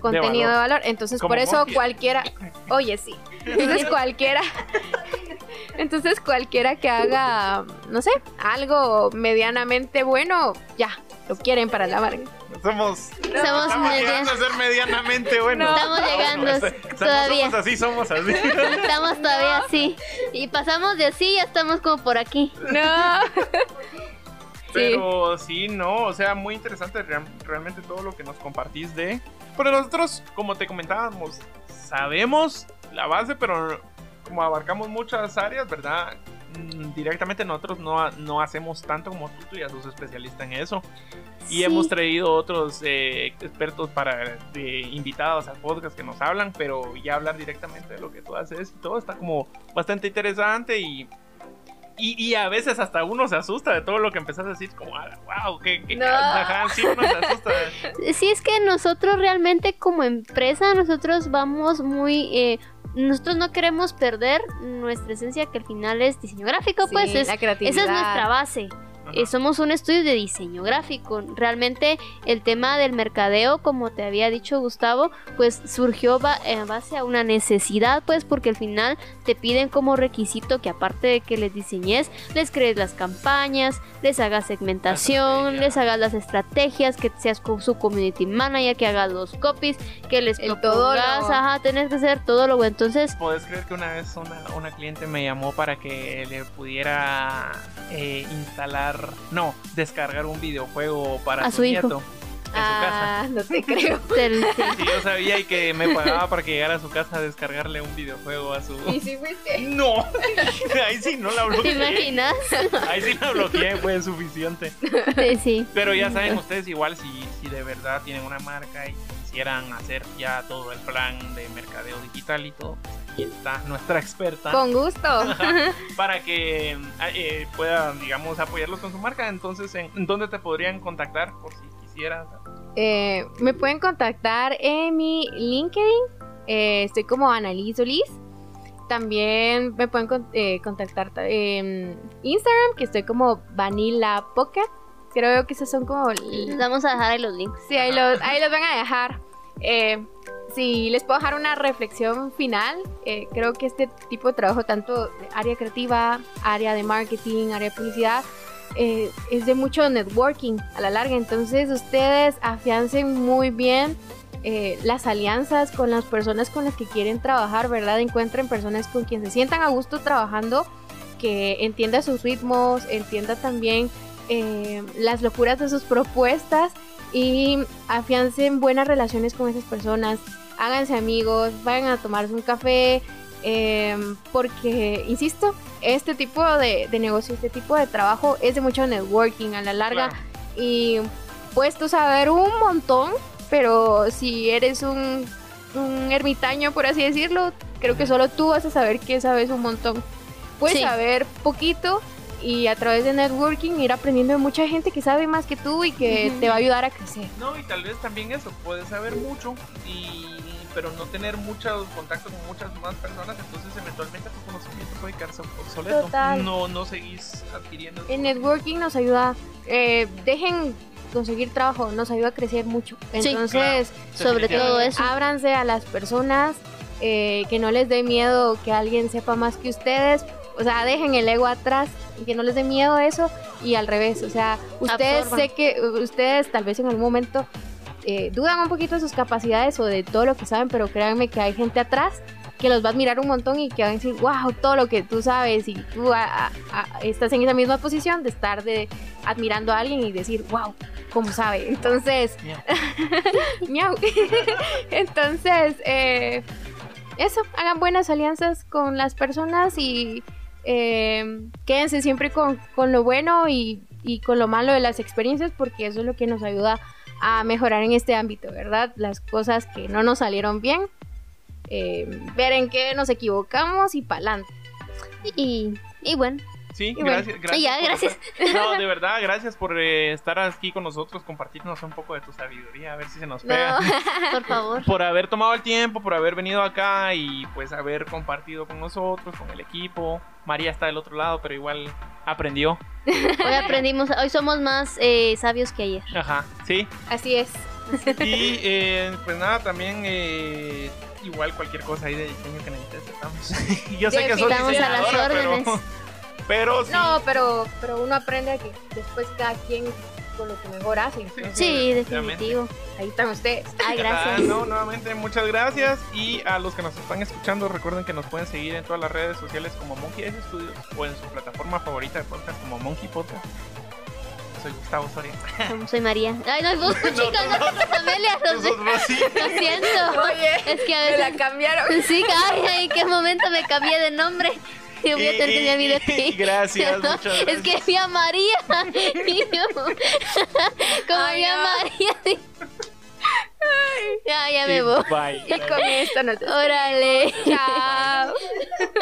Contenido de valor. valor. Entonces, Como por eso Monkey. cualquiera. [LAUGHS] Oye, sí. Entonces, cualquiera. [LAUGHS] Entonces, cualquiera que haga, no sé, algo medianamente bueno, ya, lo quieren para la marca. Somos, Somos estamos llegando a ser medianamente [LAUGHS] buenos. Estamos llegando Somos- todavía. Somos así, somos así. Estamos todavía así. Y pasamos de así y ya estamos como por aquí. No. Pero sí, no, o sea, muy interesante real- realmente todo lo que nos compartís de... Pero nosotros, como te comentábamos, sabemos la base, pero como abarcamos muchas áreas, ¿verdad? Mm, Directamente nosotros no, no hacemos tanto como tú, tú ya sos especialista en eso. Y Sí. hemos traído otros eh, expertos para invitados al podcast que nos hablan, pero ya hablar directamente de lo que tú haces todo está como bastante interesante y, y, y a veces hasta uno se asusta de todo lo que empezás a decir, como, wow, que, que No. ajá, sí, uno se asusta. Sí, es que nosotros realmente como empresa, nosotros vamos muy... eh, nosotros no queremos perder nuestra esencia que al final es diseño gráfico, pues es, la creatividad. esa es nuestra base. Eh, somos un estudio de diseño gráfico. Realmente el tema del mercadeo, como te había dicho Gustavo, pues surgió ba- en base a una necesidad, pues porque al final te piden como requisito que aparte de que les diseñes, les crees las campañas, les hagas segmentación, les hagas las estrategias, que seas con su community manager, que hagas los copies, que les El propongas, todólogo. ajá, tenés que hacer todo lo Entonces, ¿Puedes creer que una vez una, una cliente me llamó para que le pudiera eh, instalar, no, descargar un videojuego para A su hijo. nieto en su casa? Ah, no te creo. [LAUGHS] Sí, yo sabía y que me pagaba para que llegara a su casa a descargarle un videojuego a su... Y si fuiste. No, [LAUGHS] ahí sí no la ¿te bloqueé. imaginas? Ahí sí la bloqueé, fue suficiente. Sí, sí. Pero ya saben ustedes igual si, si de verdad tienen una marca y quisieran hacer ya todo el plan de mercadeo digital y todo, aquí está nuestra experta Con gusto. [LAUGHS] para que eh, puedan, digamos, apoyarlos con su marca. Entonces, ¿en, dónde te podrían contactar por si quisieras? Eh, me pueden contactar en mi LinkedIn. Eh, estoy como Annalise Solís. también me pueden con- eh, contactar en Instagram, que estoy como Vanilla Pocket. Creo que esos son como... Les vamos a dejar ahí los links. Sí, ahí los, ahí los van a dejar. Eh, si les puedo dejar una reflexión final, eh, creo que este tipo de trabajo, tanto de área creativa, área de marketing, área de publicidad, eh, es de mucho networking a la larga. Entonces ustedes afiancen muy bien eh, las alianzas con las personas con las que quieren trabajar, ¿verdad? Encuentren personas con quien se sientan a gusto trabajando, que entienda sus ritmos, entienda también las locuras de sus propuestas y afiancen buenas relaciones con esas personas. Háganse amigos, vayan a tomarse un café, eh, porque, insisto, este tipo de, de negocio, este tipo de trabajo es de mucho networking a la larga Claro. y puedes tú saber un montón, pero si eres un, un ermitaño, por así decirlo, creo que solo tú vas a saber que sabes un montón. Puedes Sí. saber poquito y a través de networking ir aprendiendo de mucha gente que sabe más que tú y que te va a ayudar a crecer. No, y tal vez también eso, puedes saber mucho, y pero no tener mucho contacto con muchas más personas, entonces eventualmente tu conocimiento puede quedarse obsoleto. Total. No, no seguís adquiriendo. El networking nos ayuda, eh, dejen conseguir trabajo, nos ayuda a crecer mucho. Sí. Entonces, Sobre todo eso. ábranse a las personas, eh, que no les dé miedo que alguien sepa más que ustedes. O sea, dejen el ego atrás, que no les dé miedo eso y al revés. O sea, ustedes Absorban. sé que ustedes tal vez en algún momento eh, dudan un poquito de sus capacidades o de todo lo que saben, pero créanme que hay gente atrás que los va a admirar un montón y que van a decir, wow, todo lo que tú sabes y tú a- a- a- estás en esa misma posición de estar de admirando a alguien y decir, wow, cómo sabe. Entonces, Miau. [LAUGHS] Miau. [LAUGHS] Entonces, eh, eso, hagan buenas alianzas con las personas y eh, quédense siempre con, con lo bueno y, y con lo malo de las experiencias porque eso es lo que nos ayuda a mejorar en este ámbito, ¿verdad? Las cosas que no nos salieron bien, eh, ver en qué nos equivocamos y pa'lante. Y, y bueno, Sí, gracias. gracias ya, gracias. estar- [LAUGHS] No, de verdad, gracias por eh, estar aquí con nosotros, compartirnos un poco de tu sabiduría, a ver si se nos pega. No. [LAUGHS] por favor. Por haber tomado el tiempo, por haber venido acá y pues haber compartido con nosotros, con el equipo. María está del otro lado, pero igual aprendió. Hoy aprendimos, hoy somos más eh, sabios que ayer. Ajá, sí. Así es. Y eh, pues nada, también eh, igual cualquier cosa ahí de diseño que necesites, estamos. [LAUGHS] Yo sé que Estamos a las diseñadora, pero, órdenes. Pero sí. No, pero, pero uno aprende a que después cada quien con lo que mejor hace. entonces, Sí, definitivo. Ahí están ustedes. Ay, Ah, gracias. no, nuevamente muchas gracias y a los que nos están escuchando recuerden que nos pueden seguir en todas las redes sociales como Monkey S Studios o en su plataforma favorita de podcast como Monkey Podcast. Soy Gustavo Soria. Soy María. Ay, no, [LAUGHS] vos, No, chicos, no, no, no, Amelia, Nosotros sí. lo siento. Oye, Es que a me veces... la cambiaron. Sí, ay, ay, ¿en qué momento me cambié de nombre? Y voy a tener que decir mi de ti. Gracias, muchas gracias. Es que vi a María. [LAUGHS] Y yo, [LAUGHS] Como Ay, vi a no. María. Ya, ya me voy. Bye. Y con esto nos despedimos. Órale. Chao. [LAUGHS]